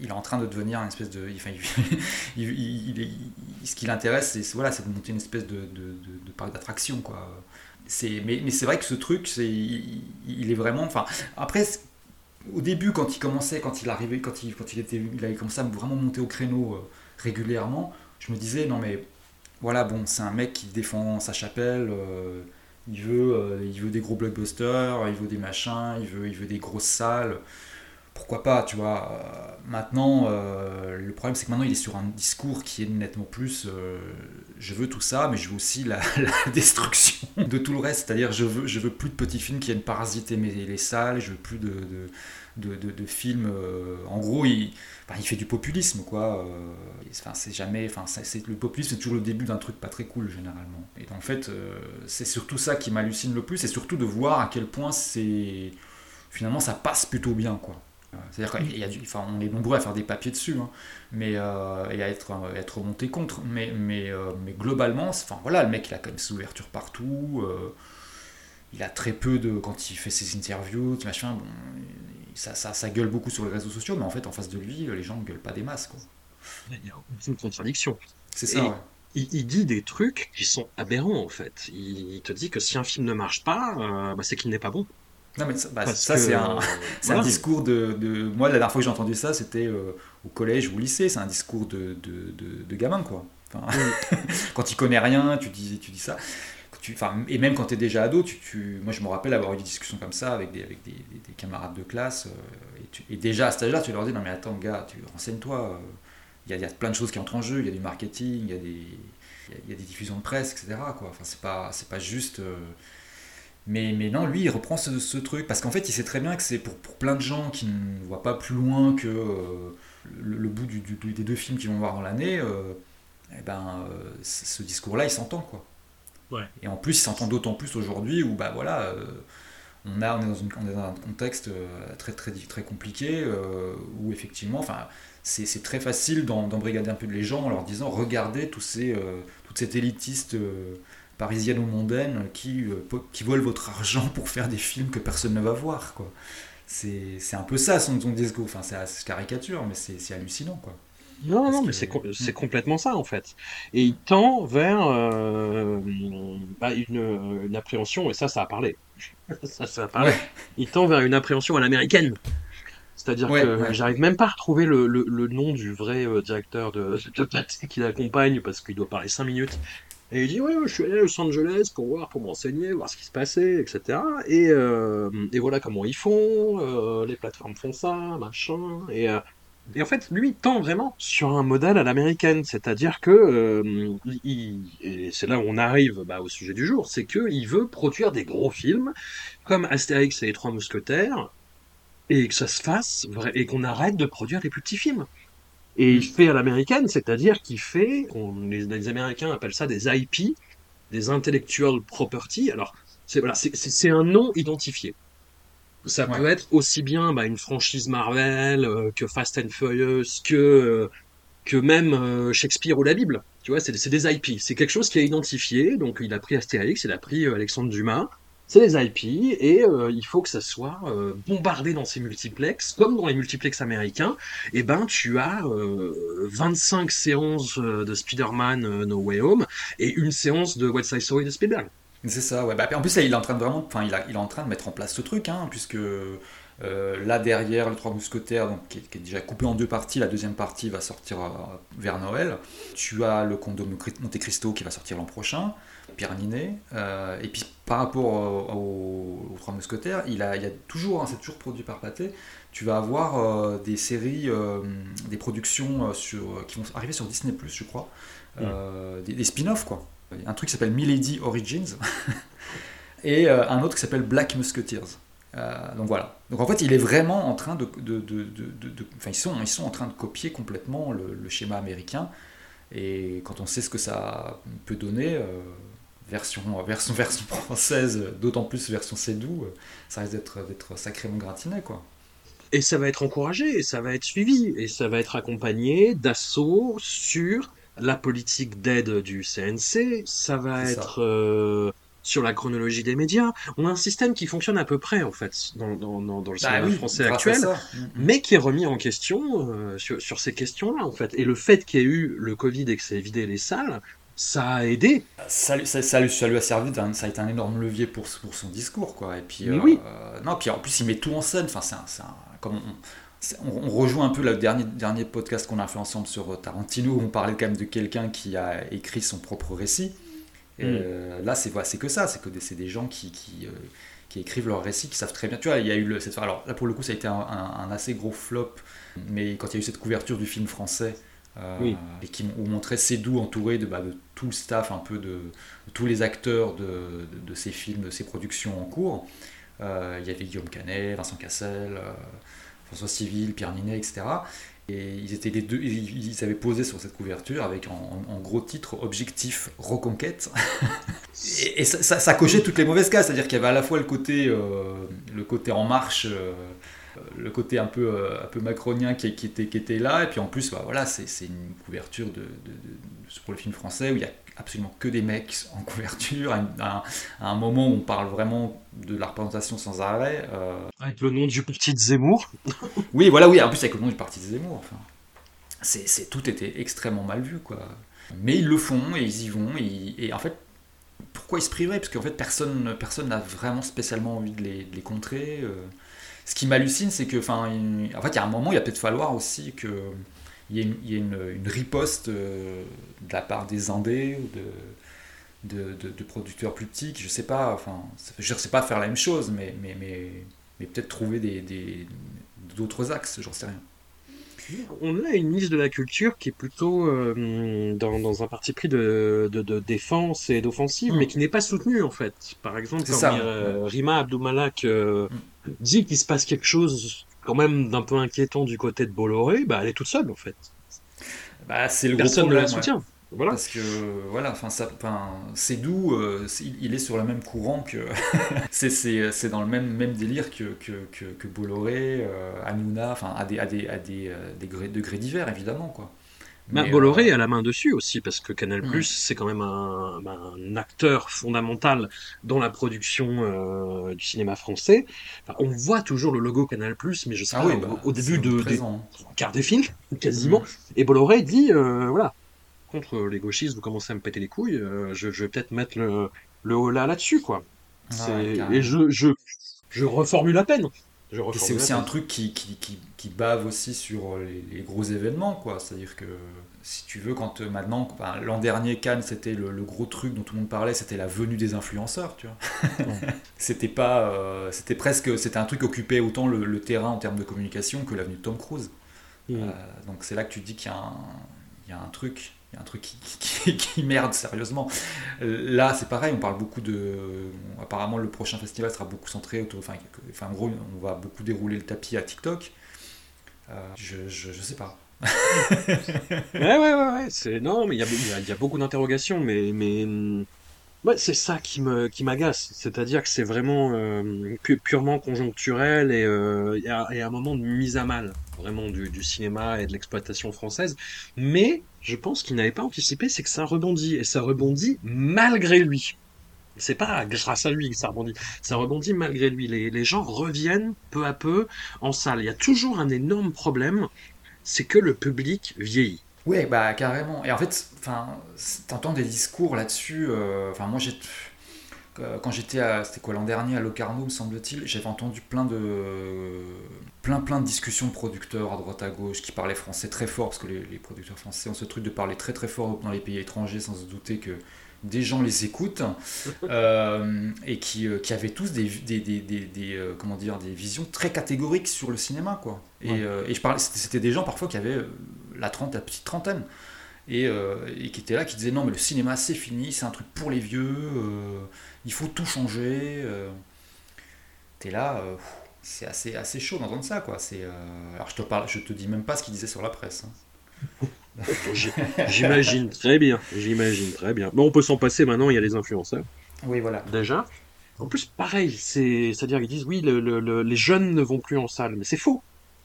il, est en train de devenir une espèce de, enfin, ce qui l'intéresse, c'est voilà, de monter une espèce de, parc d'attraction, mais, mais c'est vrai que ce truc il, est vraiment enfin après au début quand il commençait quand il arrivait quand il quand il était il avait commencé à vraiment monter au créneau euh, régulièrement je me disais non mais voilà bon c'est un mec qui défend sa chapelle euh, il veut euh, il veut des gros blockbusters il veut des machins il veut il veut des grosses salles pourquoi pas, tu vois. Euh, maintenant, euh, le problème, c'est que maintenant, il est sur un discours qui est nettement plus euh, je veux tout ça, mais je veux aussi la, destruction de tout le reste. C'est-à-dire, je veux, je veux plus de petits films qui viennent parasiter les salles, je veux plus de, films. en gros, il, enfin, il fait du populisme, quoi. Enfin, c'est jamais. Enfin, c'est, le populisme, c'est toujours le début d'un truc pas très cool, généralement. Et en fait, c'est surtout ça qui m'hallucine le plus, et surtout de voir à quel point c'est. Finalement, ça passe plutôt bien, quoi. C'est-à-dire qu'il y a du, enfin, on est nombreux à faire des papiers dessus, hein, mais euh, et à être, euh, être monté contre. Mais, mais, euh, mais globalement, enfin voilà, le mec il a quand même ses ouvertures partout. euh, il a très peu de quand il fait ses interviews, machin. Bon, ça, ça, ça gueule beaucoup sur les réseaux sociaux, mais en fait en face de lui, les gens ne gueulent pas des masses. quoi. Il a aucune contradiction. C'est Et- ça. ouais. Il, dit des trucs qui sont aberrants en fait. Il, il te dit que si un film ne marche pas, euh, bah, c'est qu'il n'est pas bon. Non mais ça, bah, Parce ça que, c'est un, c'est voilà. un discours de, de- Moi, la dernière fois que j'ai entendu ça, c'était euh, au collège ou au lycée. C'est un discours de, de, de, de gamin, quoi. Enfin, quand tu connais rien, tu dis, tu dis ça. Tu, et même quand tu es déjà ado, tu, tu- moi je me rappelle avoir eu des discussions comme ça avec des, avec des, des- des camarades de classe. euh, et, tu- et déjà à cet âge-là, tu leur dis Non, mais attends, gars, tu renseigne-toi. euh, il y, a, plein de choses qui entrent en jeu, il y a du marketing, il y a des, il y a, des diffusions de presse, etc. Quoi. Enfin, c'est pas, c'est pas juste. Euh, mais, mais non, lui, il reprend ce, truc parce qu'en fait, il sait très bien que c'est pour, pour, plein de gens qui ne voient pas plus loin que euh, le, bout du, des deux films qu'ils vont voir dans l'année. Euh, eh ben, ce discours-là, il s'entend quoi. Ouais. Et en plus, il s'entend d'autant plus aujourd'hui où bah voilà on, a, on, est dans une, on est dans un contexte très, très, très compliqué où effectivement, enfin, c'est très facile d'embrigader un peu les gens en leur disant regardez tous ces, euh, toute cette élitiste euh, parisienne ou mondaine qui, euh, qui volent votre argent pour faire des films que personne ne va voir. quoi. C'est un peu ça son, son discours. Enfin, c'est caricature, mais c'est hallucinant. quoi. Non, non, mais c'est complètement ça en fait. Et il tend vers bah, une, une, appréhension, et ça, ça a parlé. ça, ça a parlé. Il tend vers une appréhension à l'américaine. C'est-à-dire que j'arrive même pas à retrouver le, le, nom du vrai euh, directeur de, de qui l'accompagne parce qu'il doit parler 5 minutes. Et il dit Ouais, je suis allé à Los Angeles pour voir, pour m'enseigner, voir ce qui se passait, etc. Et, euh, et voilà comment ils font, euh, les plateformes font ça, machin. Et, et en fait, lui, il tend vraiment sur un modèle à l'américaine. C'est-à-dire que, et c'est là où on arrive bah, au sujet du jour, c'est qu'il veut produire des gros films comme Astérix et les Trois Mousquetaires et que ça se fasse et qu'on arrête de produire des plus petits films. Et il fait à l'américaine, c'est-à-dire qu'il fait, les, les, Américains appellent ça des IP, des intellectual property. Alors, c'est voilà, c'est un nom identifié. Ça peut être aussi bien bah, une franchise Marvel euh, que Fast and Furious, que euh, que même euh, Shakespeare ou la Bible. Tu vois, c'est des IP. C'est quelque chose qui est identifié. Donc, il a pris Astérix, il a pris Alexandre Dumas c'est les IP et euh, il faut que ça soit euh, bombardé dans ces multiplex, comme dans les multiplex américains. Et eh ben, tu as 25 euh, séances de Spider-Man No Way Home et une séance de West Side Story de Spielberg. C'est ça, ouais. Bah, en plus, là, il est en train de vraiment, enfin, il, est en train de mettre en place ce truc, hein, puisque là derrière, le Trois Mousquetaires, donc, qui est, déjà coupé en deux parties, la deuxième partie va sortir vers Noël. Tu as le Comte de Monte Cristo qui va sortir l'an prochain. Pierre Ninet. Euh, et puis par rapport aux, Trois Mousquetaires, il, a, il y a toujours, hein, c'est toujours produit par Pathé, tu vas avoir euh, des séries, euh, des productions sur, qui vont arriver sur Disney, je crois, mm. des, spin-offs quoi. Un truc qui s'appelle Milady Origins et un autre qui s'appelle Black Musketeers. donc voilà. Donc en fait, il est vraiment en train de, de, de, de enfin ils sont, ils sont en train de copier complètement le, le, schéma américain. Et quand on sait ce que ça peut donner, version, version, version française, d'autant plus version Cédou, ça risque d'être sacrément gratiné, quoi. Et ça va être encouragé, et ça va être suivi, et ça va être accompagné d'assauts sur la politique d'aide du CNC, ça va être euh, sur la chronologie des médias. On a un système qui fonctionne à peu près, en fait, dans, dans, dans, le bah cinéma français actuel, mm, mm. mais qui est remis en question euh, sur, sur, ces questions-là, en fait. Et le fait qu'il y ait eu le Covid et que ça ait vidé les salles, ça a aidé. Ça, ça, ça, lui, a servi, ça a été un énorme levier pour, pour son discours, quoi. Et puis, euh, oui. non, puis en plus, il met tout en scène. Enfin, c'est comme on, rejoint un peu le dernier, dernier podcast qu'on a fait ensemble sur Tarantino, où on parlait quand même de quelqu'un qui a écrit son propre récit. Et mm. euh, là, c'est c'est que ça, c'est que c'est des gens qui, qui, euh, qui, écrivent leur récit, qui savent très bien. Tu vois, il y a eu le, cette, alors là pour le coup, ça a été un, un assez gros flop, mais quand il y a eu cette couverture du film français, euh, et qui ont montré Cédou entouré de, bah, de, tout le staff, un peu de, tous les acteurs de, de, ces films, de ces productions en cours. Euh, il y avait Guillaume Canet, Vincent Cassel, euh, François Civil, Pierre Ninet, etc. Et ils, étaient les deux, ils avaient posé sur cette couverture avec en, gros titre Objectif Reconquête. et, ça, ça, cochait toutes les mauvaises cases, c'est-à-dire qu'il y avait à la fois le côté, le côté en marche le côté un peu, euh, un peu macronien qui, qui, était, qui était là. Et puis en plus, bah, voilà, c'est une couverture de, pour le film français où il y a absolument que des mecs en couverture, à, un moment où on parle vraiment de la représentation sans arrêt. Euh. Avec le nom du parti de Zemmour. oui, voilà, oui, en plus avec le nom du parti de Zemmour. Enfin, c'est, tout était extrêmement mal vu, quoi. Mais ils le font et ils y vont. Et, en fait, pourquoi ils se priveraient? Parce qu'en fait, personne personne n'a vraiment spécialement envie de les, de les contrer. Euh ce qui m'hallucine, c'est que, enfin, en fait, il y a un moment, il va peut-être falloir aussi qu'il y ait une, y ait une, riposte euh, de la part des Indés ou de, de, de, producteurs plus petits, je sais pas, enfin, je ne sais pas faire la même chose, mais, mais, mais, mais peut-être trouver des, d'autres axes, j'en sais rien. On a une ministre de la Culture qui est plutôt euh, dans, dans un parti pris de, de, de défense et d'offensive, Mm. mais qui n'est pas soutenu en fait. Par exemple, quand ça. euh, Rima Abdoumalak euh, Mm. Dit qu'il se passe quelque chose quand même d'un peu inquiétant du côté de Bolloré, bah elle est toute seule en fait. Bah, c'est le gros Personne ne la ouais. soutient. Voilà. Parce que voilà, enfin ça, c'est doux, euh, il est sur le même courant que c'est c'est c'est dans le même même délire que que, que, que Bolloré, euh, Hanouna, enfin à des à des à des, euh, des gré- degrés divers évidemment quoi. Mais, Bolloré euh, a la main dessus aussi, parce que Canal+, Mm. c'est quand même un, bah, un acteur fondamental dans la production euh, du cinéma français. Enfin, on voit toujours le logo Canal+, mais je sais ah pas, oui, bah, au début de, des omniprésent. quarts des films, quasiment. Mm. Et Bolloré dit, euh, voilà, contre les gauchistes, vous commencez à me péter les couilles, euh, je, je vais peut-être mettre le, le haut là là-dessus, quoi. Ah et je, je, je reformule à peine. C'est aussi un truc qui, qui, qui, qui bave aussi sur les, les gros événements, quoi. C'est-à-dire que, si tu veux, quand euh, maintenant, l'an dernier, Cannes, c'était le, le gros truc dont tout le monde parlait, c'était la venue des influenceurs, tu vois. c'était pas, euh, c'était presque, c'était un truc qui occupait autant le, le terrain en termes de communication que l'avenue de Tom Cruise. Mm. Euh, donc c'est là que tu te dis qu'il y a un, il y a un truc, il y a un truc qui, qui, qui merde sérieusement. Là c'est pareil, on parle beaucoup de, apparemment le prochain festival sera beaucoup centré autour, enfin, enfin en gros on va beaucoup dérouler le tapis à TikTok. Euh, je, je, sais pas. Ouais, ouais, ouais, ouais, non, mais il y a, beaucoup d'interrogations, mais, mais hum, ouais, c'est ça qui me, qui m'agace, c'est-à-dire que c'est vraiment euh, pu- purement conjoncturel et, euh, et à un moment de mise à mal, vraiment du, du cinéma et de l'exploitation française. Mais je pense qu'il n'avait pas anticipé, c'est que ça rebondit et ça rebondit malgré lui. C'est pas grâce à lui que ça rebondit, ça rebondit malgré lui. Les, gens reviennent peu à peu en salle. Il y a toujours un énorme problème, c'est que le public vieillit. Ouais, bah carrément. Et en fait, enfin, t'entends des discours là-dessus. euh, Enfin, moi, j'ai euh, quand j'étais à, c'était quoi l'an dernier à Locarno, me semble-t-il, j'avais entendu plein de plein plein de discussions de producteurs à droite à gauche qui parlaient français très fort parce que les producteurs français ont ce truc de parler très très fort dans les pays étrangers sans se douter que des gens les écoutent euh, et qui, euh, qui avaient tous des, des, des, des, des, euh, comment dire des visions très catégoriques sur le cinéma quoi et, Ouais. euh, et je parlais c'était des gens parfois qui avaient la trente la petite trentaine et, euh, et qui étaient là qui disaient non mais le cinéma c'est fini c'est un truc pour les vieux il faut tout changer t'es là c'est assez assez chaud d'entendre ça quoi c'est alors je te parle je te dis même pas ce qu'ils disaient sur la presse hein. J'imagine très bien, j'imagine très bien. Bon, on peut s'en passer maintenant, il y a les influenceurs. oui voilà Déjà. En plus, pareil, c'est, c'est-à-dire qu'ils disent oui, le- le- le- les jeunes ne vont plus en salle, mais c'est faux.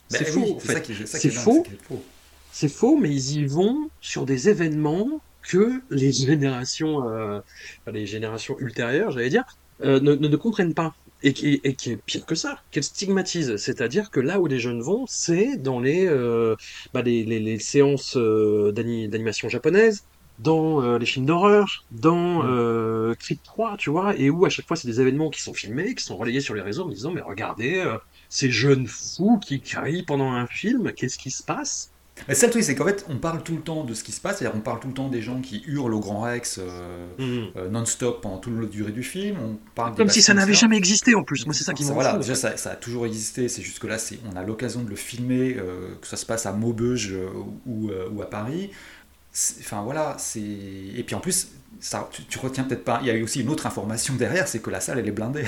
C'est Ben faux, oui, en c'est fait. faux. c'est faux. C'est faux, mais ils y vont sur des événements que les générations, euh, enfin, les générations ultérieures, j'allais dire, euh, ne, ne, ne comprennent pas. Et qui, et qui est pire que ça, qu'elles stigmatisent. C'est-à-dire que là où les jeunes vont, c'est dans les, euh, bah, les, les, les séances euh, d'ani- d'animation japonaise, dans euh, les films d'horreur, dans Mm. euh, Creed 3, tu vois, et où à chaque fois c'est des événements qui sont filmés, qui sont relayés sur les réseaux en disant mais regardez, euh, ces jeunes fous qui crient pendant un film, qu'est-ce qui se passe? Mais ça le truc, c'est qu'en fait, on parle tout le temps de ce qui se passe, c'est-à-dire on parle tout le temps des gens qui hurlent au Grand Rex euh, Mm. euh, non-stop pendant toute la durée du film. On parle Comme si ça n'avait jamais existé en plus. Moi, c'est ça qui me voilà, déjà, ça, ça a toujours existé, c'est juste que là, on a l'occasion de le filmer, euh, que ça se passe à Maubeuge euh, ou, euh, ou à Paris. Enfin voilà, c'est. Et puis en plus, ça, tu, tu retiens peut-être pas. Il y a eu aussi une autre information derrière, c'est que la salle elle est blindée.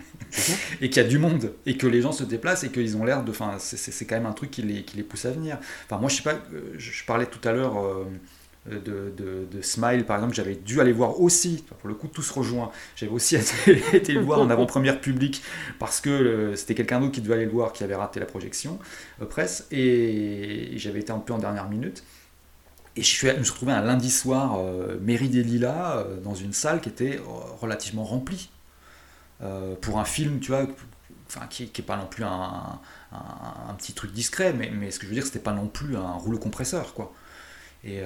et qu'il y a du monde. Et que les gens se déplacent et qu'ils ont l'air de. Enfin, c'est, quand même un truc qui les, qui les pousse à venir. Enfin, moi je sais pas, euh, je, parlais tout à l'heure. euh, de, de, de Smile par exemple, j'avais dû aller voir aussi, pour le coup tout se rejoint, j'avais aussi été, été le voir en avant-première publique parce que euh, c'était quelqu'un d'autre qui devait aller le voir qui avait raté la projection euh, presse et j'avais été un peu en dernière minute. Et je, suis, je me suis retrouvé un lundi soir, euh, mairie des Lilas, euh, dans une salle qui était euh, relativement remplie. Euh, pour un film, tu vois, enfin, qui n'est pas non plus un, un, un petit truc discret, mais, mais ce que je veux dire, c'était pas non plus un rouleau compresseur, quoi. Et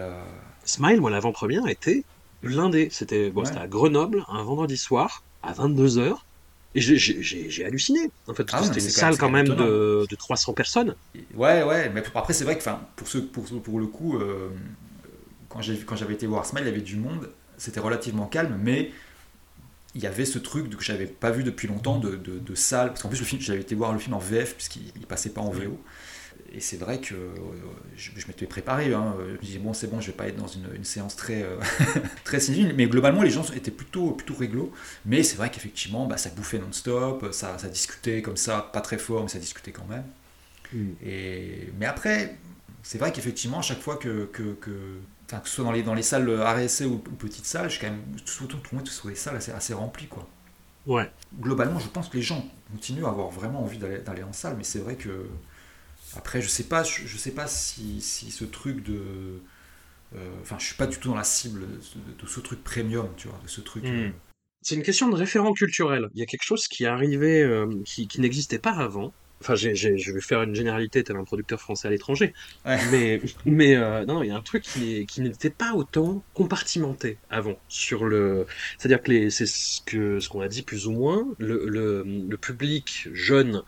Smile, moi, l'avant-première était blindée. C'était bon, Ouais. c'était à Grenoble, un vendredi soir, à 22h. Et j'ai- halluciné. En fait, parce Ah c'était une c'est quand même- salle quand même de, de 300 personnes. Ouais, ouais, mais après c'est vrai que pour, ceux, pour, pour le coup, euh, quand j'avais été voir Smile, il y avait du monde, c'était relativement calme, mais il y avait ce truc que j'avais pas vu depuis longtemps de, de, de salle, parce qu'en plus le film, j'avais été voir le film en VF puisqu'il il passait pas en VO. Et c'est vrai que euh, je, m'étais préparé. Hein. Je me disais, bon, c'est bon, je vais pas être dans une, séance très, euh, très. Mais globalement, les gens étaient plutôt, plutôt réglo. Mais c'est vrai qu'effectivement, bah, ça bouffait non-stop, ça, ça discutait comme ça, pas très fort, mais ça discutait quand même. Mm. Et, mais après, c'est vrai qu'effectivement, à chaque fois que, que, que, que ce soit dans les, dans les salles RSC ou, petites salles, je quand même surtout moi, que ce soit des salles assez, assez remplies. Quoi. Ouais. Globalement, je pense que les gens continuent à avoir vraiment envie d'aller en salle, mais c'est vrai que après, je sais pas, je, sais pas si, si ce truc de. Euh, enfin, je suis pas du tout dans la cible de, ce truc premium, tu vois, de ce truc. Hmm. Euh. C'est une question de référent culturel. Il y a quelque chose qui est arrivé, euh, qui, qui n'existait pas avant. Enfin, je vais faire une généralité tel un producteur français à l'étranger. Mais, mais non, il y a un truc qui, qui n'était pas autant compartimenté avant. Sur le, c'est-à-dire que c'est ce que ce qu'on a dit plus ou moins. Le, le, le public jeune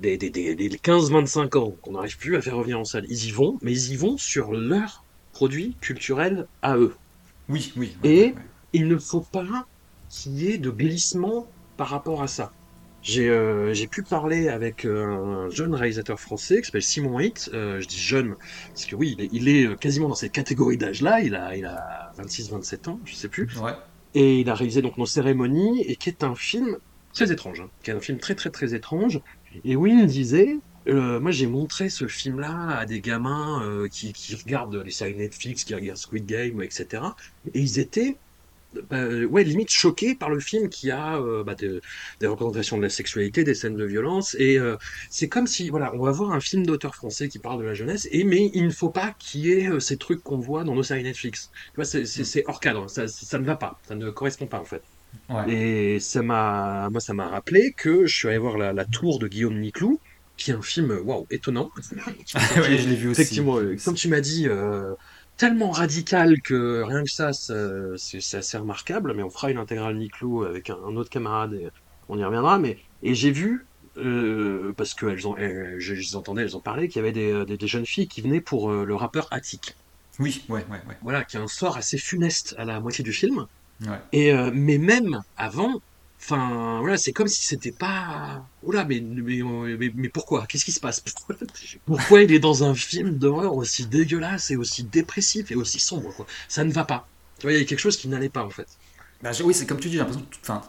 des, des, des, 15-25 ans qu'on n'arrive plus à faire revenir en salle. Ils y vont, mais ils y vont sur leurs produits culturels à eux. Oui, oui. Et il ne faut pas qu'il y ait de glissement par rapport à ça. J'ai euh, pu parler avec euh, un jeune réalisateur français qui s'appelle Simon Hitt. Euh, je dis jeune parce que oui, il est, quasiment dans cette catégorie d'âge-là. Il a, il a 26-27 ans, je sais plus. Ouais. Et il a réalisé donc Nos cérémonies et qui est un film très étrange, hein, qui est un film très très très étrange et Win disait, euh, moi j'ai montré ce film-là à des gamins euh, qui, qui, regardent les séries Netflix, qui regardent Squid Game, etc. Et ils étaient bah, ouais, limite choqués par le film qui a euh, bah, des, des, représentations de la sexualité, des scènes de violence. Et euh, c'est comme si, voilà, on va voir un film d'auteur français qui parle de la jeunesse, et mais il ne faut pas qu'il y ait euh, ces trucs qu'on voit dans nos séries Netflix. Tu vois, c'est hors cadre, ça, ça ne va pas, ça ne correspond pas en fait. Et ça m'a, moi, ça m'a rappelé que je suis allé voir la, Tour de Guillaume Niclou, qui est un film, waouh, étonnant. je l'ai vu aussi. Effectivement, euh, comme tu m'as dit, euh, tellement radical que rien que ça, c'est assez remarquable. Mais on fera une intégrale Niclou avec un, autre camarade et on y reviendra. Mais et j'ai vu. Euh, parce que elles ont, je, les entendais, elles en parlaient, qu'il y avait des, des, jeunes filles qui venaient pour le rappeur Attic. Oui, ouais, ouais, ouais. Voilà, qui a un sort assez funeste à la moitié du film. Et euh, mais même avant, enfin voilà, c'est comme si c'était pas. Oula, mais mais, mais, pourquoi? Qu'est-ce qui se passe? Pourquoi il est dans un film d'horreur aussi dégueulasse et aussi dépressif et aussi sombre quoi? Ça ne va pas. Tu vois, il y a quelque chose qui n'allait pas en fait. Bah, oui, c'est comme tu dis, j'ai l'impression que enfin,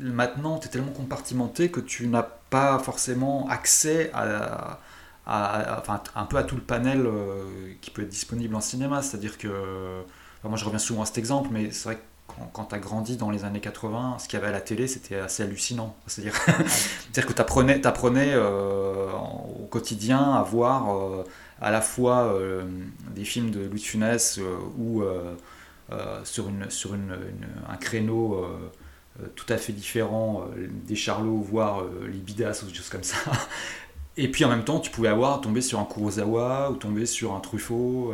maintenant, tu es tellement compartimenté que tu n'as pas forcément accès à, à, enfin, un peu à tout le panel euh, qui peut être disponible en cinéma. C'est-à-dire que, moi je reviens souvent à cet exemple, mais c'est vrai que quand, tu as grandi dans les années 80, ce qu'il y avait à la télé, c'était assez hallucinant. C'est-à-dire que tu apprenais, apprenais euh, au quotidien à voir euh, à la fois euh, des films de Louis de Funès ou sur, une, sur une, un créneau tout à fait différent des Charlots, voire les Bidas ou des choses comme ça. Et puis en même temps, tu pouvais avoir tombé sur un Kurosawa ou tomber sur un Truffaut.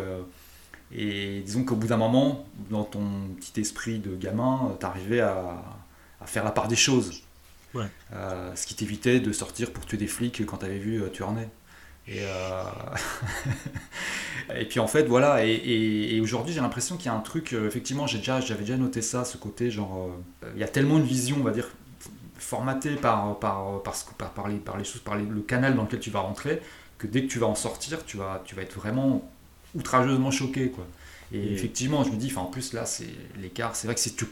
Et disons qu'au bout d'un moment, dans ton petit esprit de gamin, euh, t'arrivais à, à faire la part des choses. Euh, ce qui t'évitait de sortir pour tuer des flics quand t'avais vu euh, Tournai. Et, et puis en fait, voilà. Et, aujourd'hui, j'ai l'impression qu'il y a un truc. effectivement, j'ai déjà, j'avais déjà noté ça, ce côté genre. il y a tellement une vision, on va dire, formatée par, par, par, par, par les, par les choses, par le canal dans lequel tu vas rentrer, que dès que tu vas en sortir, tu vas, tu vas être vraiment outrageusement choqué. Quoi. Et effectivement, je me dis, en plus là, c'est l'écart. C'est vrai que si tu,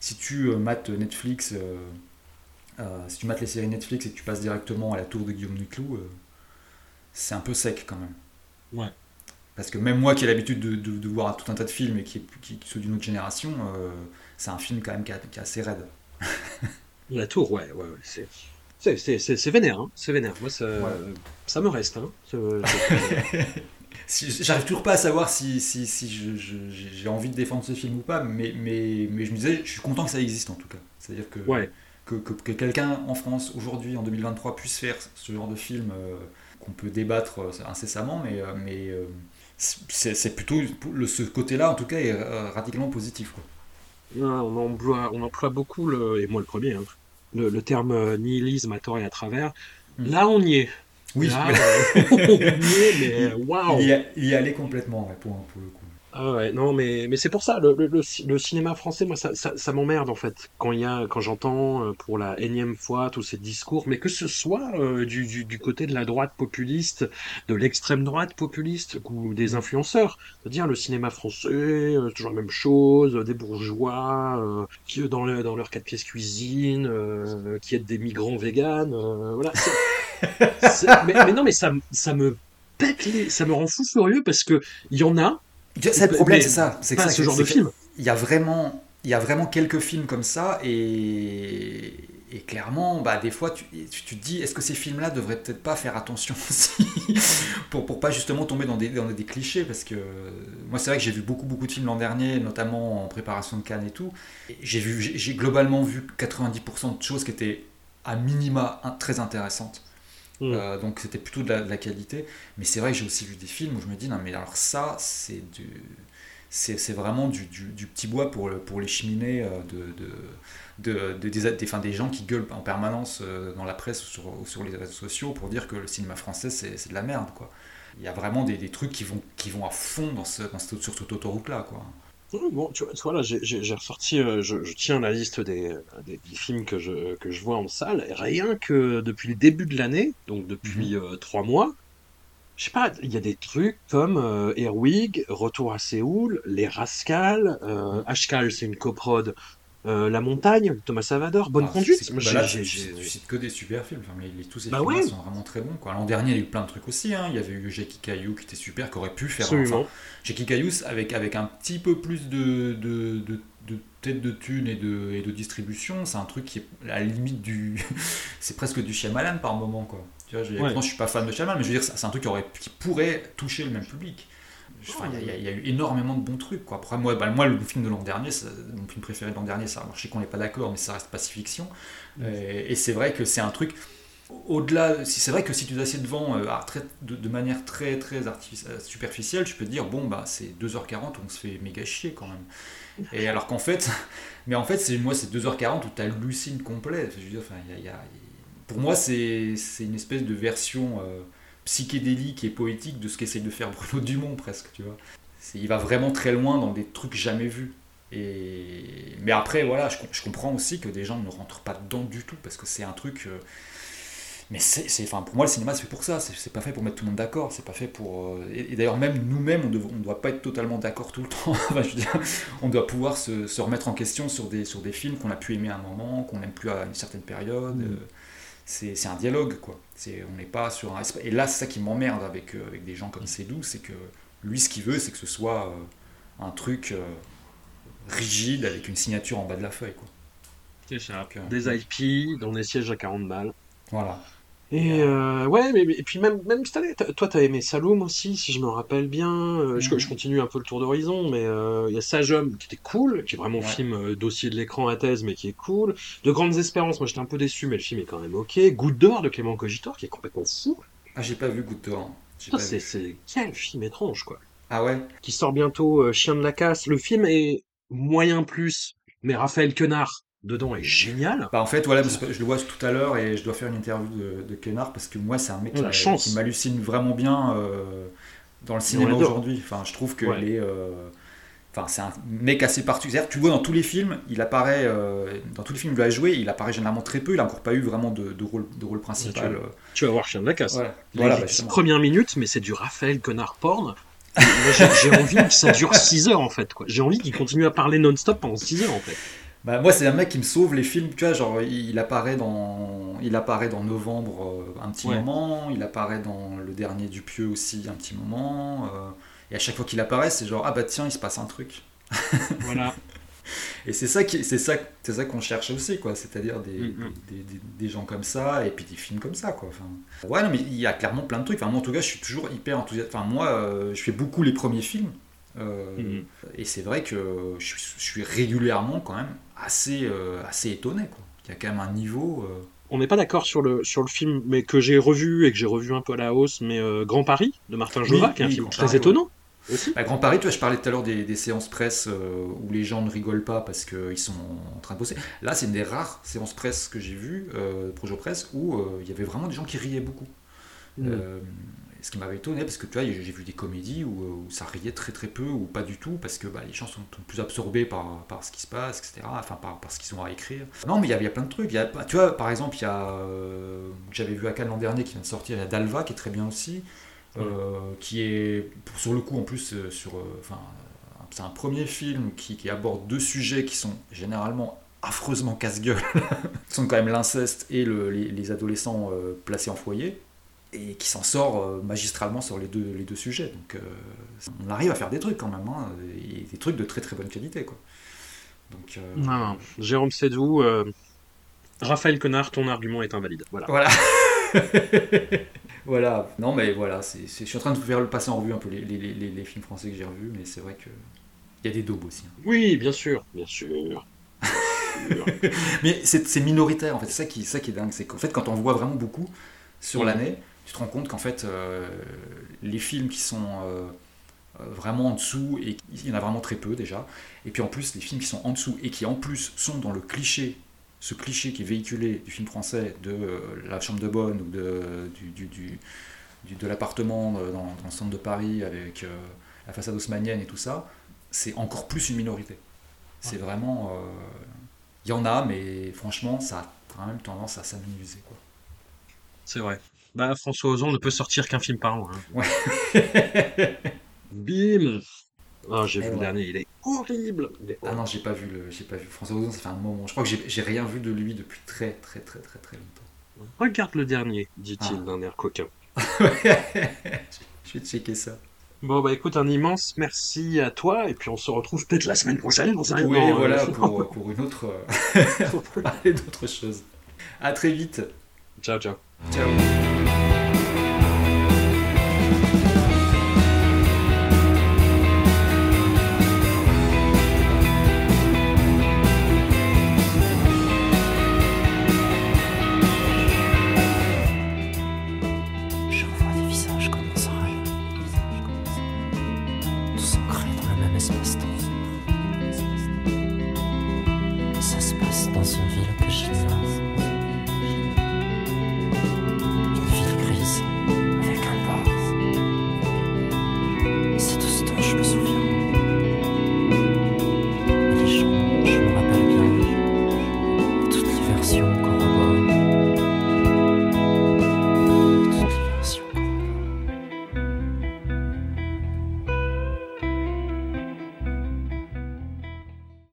si tu euh, mates Netflix, euh, euh, si tu mates les séries Netflix et que tu passes directement à la tour de Guillaume Niclou, c'est un peu sec quand même. Ouais. Parce que même moi qui ai l'habitude de, de, voir tout un tas de films et qui, qui, qui sont d'une autre génération, c'est un film quand même qui, est assez raide. la tour, ouais, ouais, ouais c'est. C'est vénère, hein, c'est vénère. Moi, ça, ça me reste. Hein, J'arrive toujours pas à savoir si, si, si j'ai envie de défendre ce film ou pas, mais, mais, mais je me disais, je suis content que ça existe en tout cas. C'est-à-dire que, que, que, quelqu'un en France, aujourd'hui, en 2023, puisse faire ce genre de film euh, qu'on peut débattre euh, incessamment, mais, euh, mais c'est plutôt le, ce côté-là, en tout cas, est radicalement positif. Quoi. On, emploie, on emploie beaucoup, le, et moi le premier, hein, le, le, terme nihilisme à tort et à travers. Mm. Là, on y est. Oui, Là, on y est, mais waouh. Il y, allait complètement, pour, pour, le coup. Ah ouais, non, mais, mais c'est pour ça, le, le, le ci- le cinéma français, moi, ça, ça, ça m'emmerde en fait, quand il y a, quand j'entends euh, pour la énième fois tous ces discours, mais que ce soit euh, du, du, du côté de la droite populiste, de l'extrême droite populiste, ou des influenceurs, c'est-à-dire le cinéma français, euh, toujours la même chose, euh, des bourgeois, euh, qui dans, le, dans leur quatre pièces cuisine, euh, qui aident des migrants véganes, euh, voilà. Mais, mais non, mais ça, ça me pète les, ça me rend fou furieux parce que il y en a. C'est le problème, c'est ça. C'est ce genre de film. Il y a vraiment, il y a vraiment quelques films comme ça et, et clairement, bah, des fois, tu, tu, tu te dis, est-ce que ces films-là devraient peut-être pas faire attention aussi pour, pour pas justement tomber dans des, dans des clichés? Parce que moi, c'est vrai que j'ai vu beaucoup, beaucoup de films l'an dernier, notamment en préparation de Cannes et tout. J'ai vu, j'ai globalement vu 90% de choses qui étaient à minima très intéressantes. Mm. Euh, donc c'était plutôt de la, qualité. Mais c'est vrai que j'ai aussi vu des films où je me dis, non mais alors ça, c'est du... C'est vraiment du, petit bois pour, pour les cheminées euh, de, de, de- de- des, enfin, des gens qui gueulent en permanence euh, dans la presse ou sur, les réseaux sociaux pour dire que le cinéma français c'est de la merde. Quoi. Il y a vraiment des, trucs qui vont, qui vont à fond dans ce, dans sur cette autoroute-là. Quoi. Bon, tu vois, là, j'ai ressorti, euh, je, je tiens la liste des, des, des films que je, que je vois en salle. Et rien que depuis le début de l'année, donc depuis euh, trois mois, je sais pas, il y a des trucs comme euh, Airwig, Retour à Séoul, Les Rascals, euh, Ashkal, c'est une coprode, euh, La Montagne, Thomas Savador, Bonne Ah, Conduite. c'est- Moi, bah là, j'ai- j'ai- que des super films. Enfin, mais les- tous ces Bah films ouais. sont vraiment très bons. quoi. L'an dernier, il y a eu plein de trucs aussi. hein. Il y avait eu Jackie Caillou qui était super, qui aurait pu faire. Absolument. Enfin, Jackie Caillou avec, avec un petit peu plus de, de, de, de tête de thune et de, et de distribution, c'est un truc qui est à la limite du. c'est presque du Shyamalan par moment. Quoi. Tu vois, je, Ouais. Moi, je suis pas fan de Shyamalan, mais je veux dire, c'est un truc qui, aurait, qui pourrait toucher le même public. Il y a- y, y eu énormément de bons trucs. Quoi. Après, moi, bah, moi, le film de l'an dernier, ça- mon film préféré de l'an dernier, ça, alors, je sais qu'on n'est pas d'accord, mais ça reste Pacifiction. Et, et c'est vrai que c'est un truc. Au-delà, si c'est vrai que si tu t'assieds devant euh, à très- de, de manière très très euh, superficielle, tu peux te dire bon bah c'est 2h40 on se fait méga chier quand même. Et alors qu'en fait, mais en fait c'est moi c'est 2h40 où tu hallucines complet. Je veux dire, enfin, il y a- il y a- pour moi c'est c'est une espèce de version euh, psychédélique et poétique de ce qu'essaye de faire Bruno Dumont presque, tu vois. Il va vraiment très loin dans des trucs jamais vus. Et... Mais après, voilà, je, com- je comprends aussi que des gens ne rentrent pas dedans du tout, parce que c'est un truc... euh, Mais c'est, enfin, pour moi, le cinéma, c'est fait pour ça. C'est, pas fait pour mettre tout le monde d'accord. C'est pas fait pour... euh, Et, et d'ailleurs, même nous-mêmes, on ne doit pas être totalement d'accord tout le temps. Enfin, je veux dire, on doit pouvoir se, se remettre en question sur des, sur des films qu'on a pu aimer à un moment, qu'on n'aime plus à une certaine période. Mm. Euh, C'est, c'est un dialogue, quoi. C'est, on n'est pas sur un... Et là, c'est ça qui m'emmerde avec, euh, avec des gens comme Cédou, c'est que lui, ce qu'il veut, c'est que ce soit euh, un truc euh, rigide avec une signature en bas de la feuille, quoi. C'est ça. Donc, euh, Des IP dans des sièges à 40 balles. Voilà. Et euh, ouais, mais, mais- et puis même, même cette année, toi t'as aimé Saloum aussi, si je me rappelle bien. Euh, je, Mhm. je continue un peu le tour d'horizon, mais euh, il y a Sage Homme qui était cool, qui est vraiment Ouais. film euh, dossier de l'écran à thèse, mais qui est cool. De Grandes Espérances, moi j'étais un peu déçu, mais le film est quand même ok. Goutte d'or de Clément Cogitor, qui est complètement fou. Ah, j'ai pas vu Goutte d'or. Ça, pas c'est quel film étrange, quoi. Ah ouais? Qui sort bientôt, euh, Chien de la casse. Le film est moyen plus, mais Raphaël Quenard dedans est génial. Bah en fait, voilà, je le vois tout à l'heure et je dois faire une interview de, de Kenard parce que moi, c'est un mec Oh, qui, qui m'hallucine vraiment bien euh, dans le cinéma aujourd'hui. Enfin, je trouve que Ouais. est, euh, enfin, c'est un mec assez particulier. Tu vois, dans tous les films, il apparaît, euh, dans tous les films où il a joué, il apparaît généralement très peu. Il a encore pas eu vraiment de, de rôle, de rôle principal. tu. Tu vas voir Chien de la casse. Ouais. Les Voilà, bah, premières minutes, mais c'est du Raphaël Connard porn. J'ai envie que ça dure 6 heures en fait. J'ai envie qu'il continue à parler non-stop pendant 6 heures en fait. Bah, moi, c'est un mec qui me sauve les films. Tu vois, genre, il apparaît dans, il apparaît dans Novembre euh, un petit Ouais. moment. Il apparaît dans le dernier Dupieux aussi un petit moment. euh, et à chaque fois qu'il apparaît, c'est genre, ah bah tiens, il se passe un truc. Voilà. Et c'est ça qui, c'est ça, c'est ça qu'on cherche aussi, quoi. C'est-à-dire des, Mhm. des, des- des gens comme ça et puis des films comme ça, quoi. Enfin, ouais, non, mais il y a clairement plein de trucs. Enfin, moi, en tout cas, je suis toujours hyper enthousiaste. Enfin, moi, euh, je fais beaucoup les premiers films. euh, Mhm. Et c'est vrai que je suis régulièrement quand même assez, euh, assez étonné, quoi. Il y a quand même un niveau. euh, On n'est pas d'accord sur le, sur le film, mais que j'ai revu et que j'ai revu un peu à la hausse, mais euh, Grand Paris de Martin Jova, qui est un oui, film Grand très Paris, étonnant aussi. À Grand Paris, tu vois, je parlais tout à l'heure des, des séances presse euh, où les gens ne rigolent pas parce qu'ils sont en train de bosser. Là, c'est une des rares séances presse que j'ai vues, euh, Projo Presse, où euh, il y avait vraiment des gens qui riaient beaucoup. Mm. Euh, ce qui m'avait étonné, parce que tu vois, j'ai vu des comédies où, ça riait très très peu ou pas du tout, parce que bah, les gens sont plus absorbés par, par ce qui se passe, etc. Enfin, par, par ce qu'ils ont à écrire. Non, mais il y, a, plein de trucs. Y a, tu vois, par exemple, il y a. J'avais vu à Cannes l'an dernier qui vient de sortir, il y a Dalva qui est très bien aussi. qui est sur le coup en plus sur enfin c'est un premier film qui, qui, aborde deux sujets qui sont généralement affreusement casse-gueule, sont quand même l'inceste et le, les, adolescents euh, placés en foyer, et qui s'en sort euh, magistralement sur les deux, les deux sujets. Donc euh, on arrive à faire des trucs quand même, hein, et des trucs de très très bonne qualité. Quoi. Donc, non, Jérôme Sédou, Raphaël Connard, ton argument est invalide. Voilà. Voilà. voilà. Non, mais voilà, c'est, je suis en train de vous faire le passer en revue un peu les, les, les, les films français que j'ai revus, mais c'est vrai que il y a des daubes aussi. Hein. Oui, bien sûr, bien sûr. Mais c'est minoritaire en fait, c'est ça qui, ça qui est dingue, c'est qu'en fait quand on voit vraiment beaucoup sur l'année, te rends compte qu'en fait euh, les films qui sont euh, euh, vraiment en dessous, et il y en a vraiment très peu déjà, et puis en plus les films qui sont en dessous et qui en plus sont dans le cliché, ce cliché qui est véhiculé du film français de la chambre de bonne ou de, du, du, de l'appartement dans, dans, le centre de Paris avec la façade haussmannienne et tout ça, c'est encore plus une minorité. C'est vraiment il y en a, mais franchement, ça a quand même tendance à s'amuser. C'est vrai. Bah, François Ozon ne peut sortir qu'un film par an. Hein. Ouais. Bim oh, J'ai vu le dernier, il est horrible. Ah non, j'ai pas vu le, j'ai pas vu François Ozon. Ça fait un moment. Je crois que j'ai rien vu de lui depuis très très très très très longtemps. Regarde le dernier, dit-il ah. d'un air coquin. je vais checker ça. Bon, bah écoute, un immense merci à toi, et puis on se retrouve peut-être la semaine prochaine dans un Oui, voilà, euh, pour, pour, une autre. pour parler d'autre chose. À très vite. Ciao, ciao. Ciao.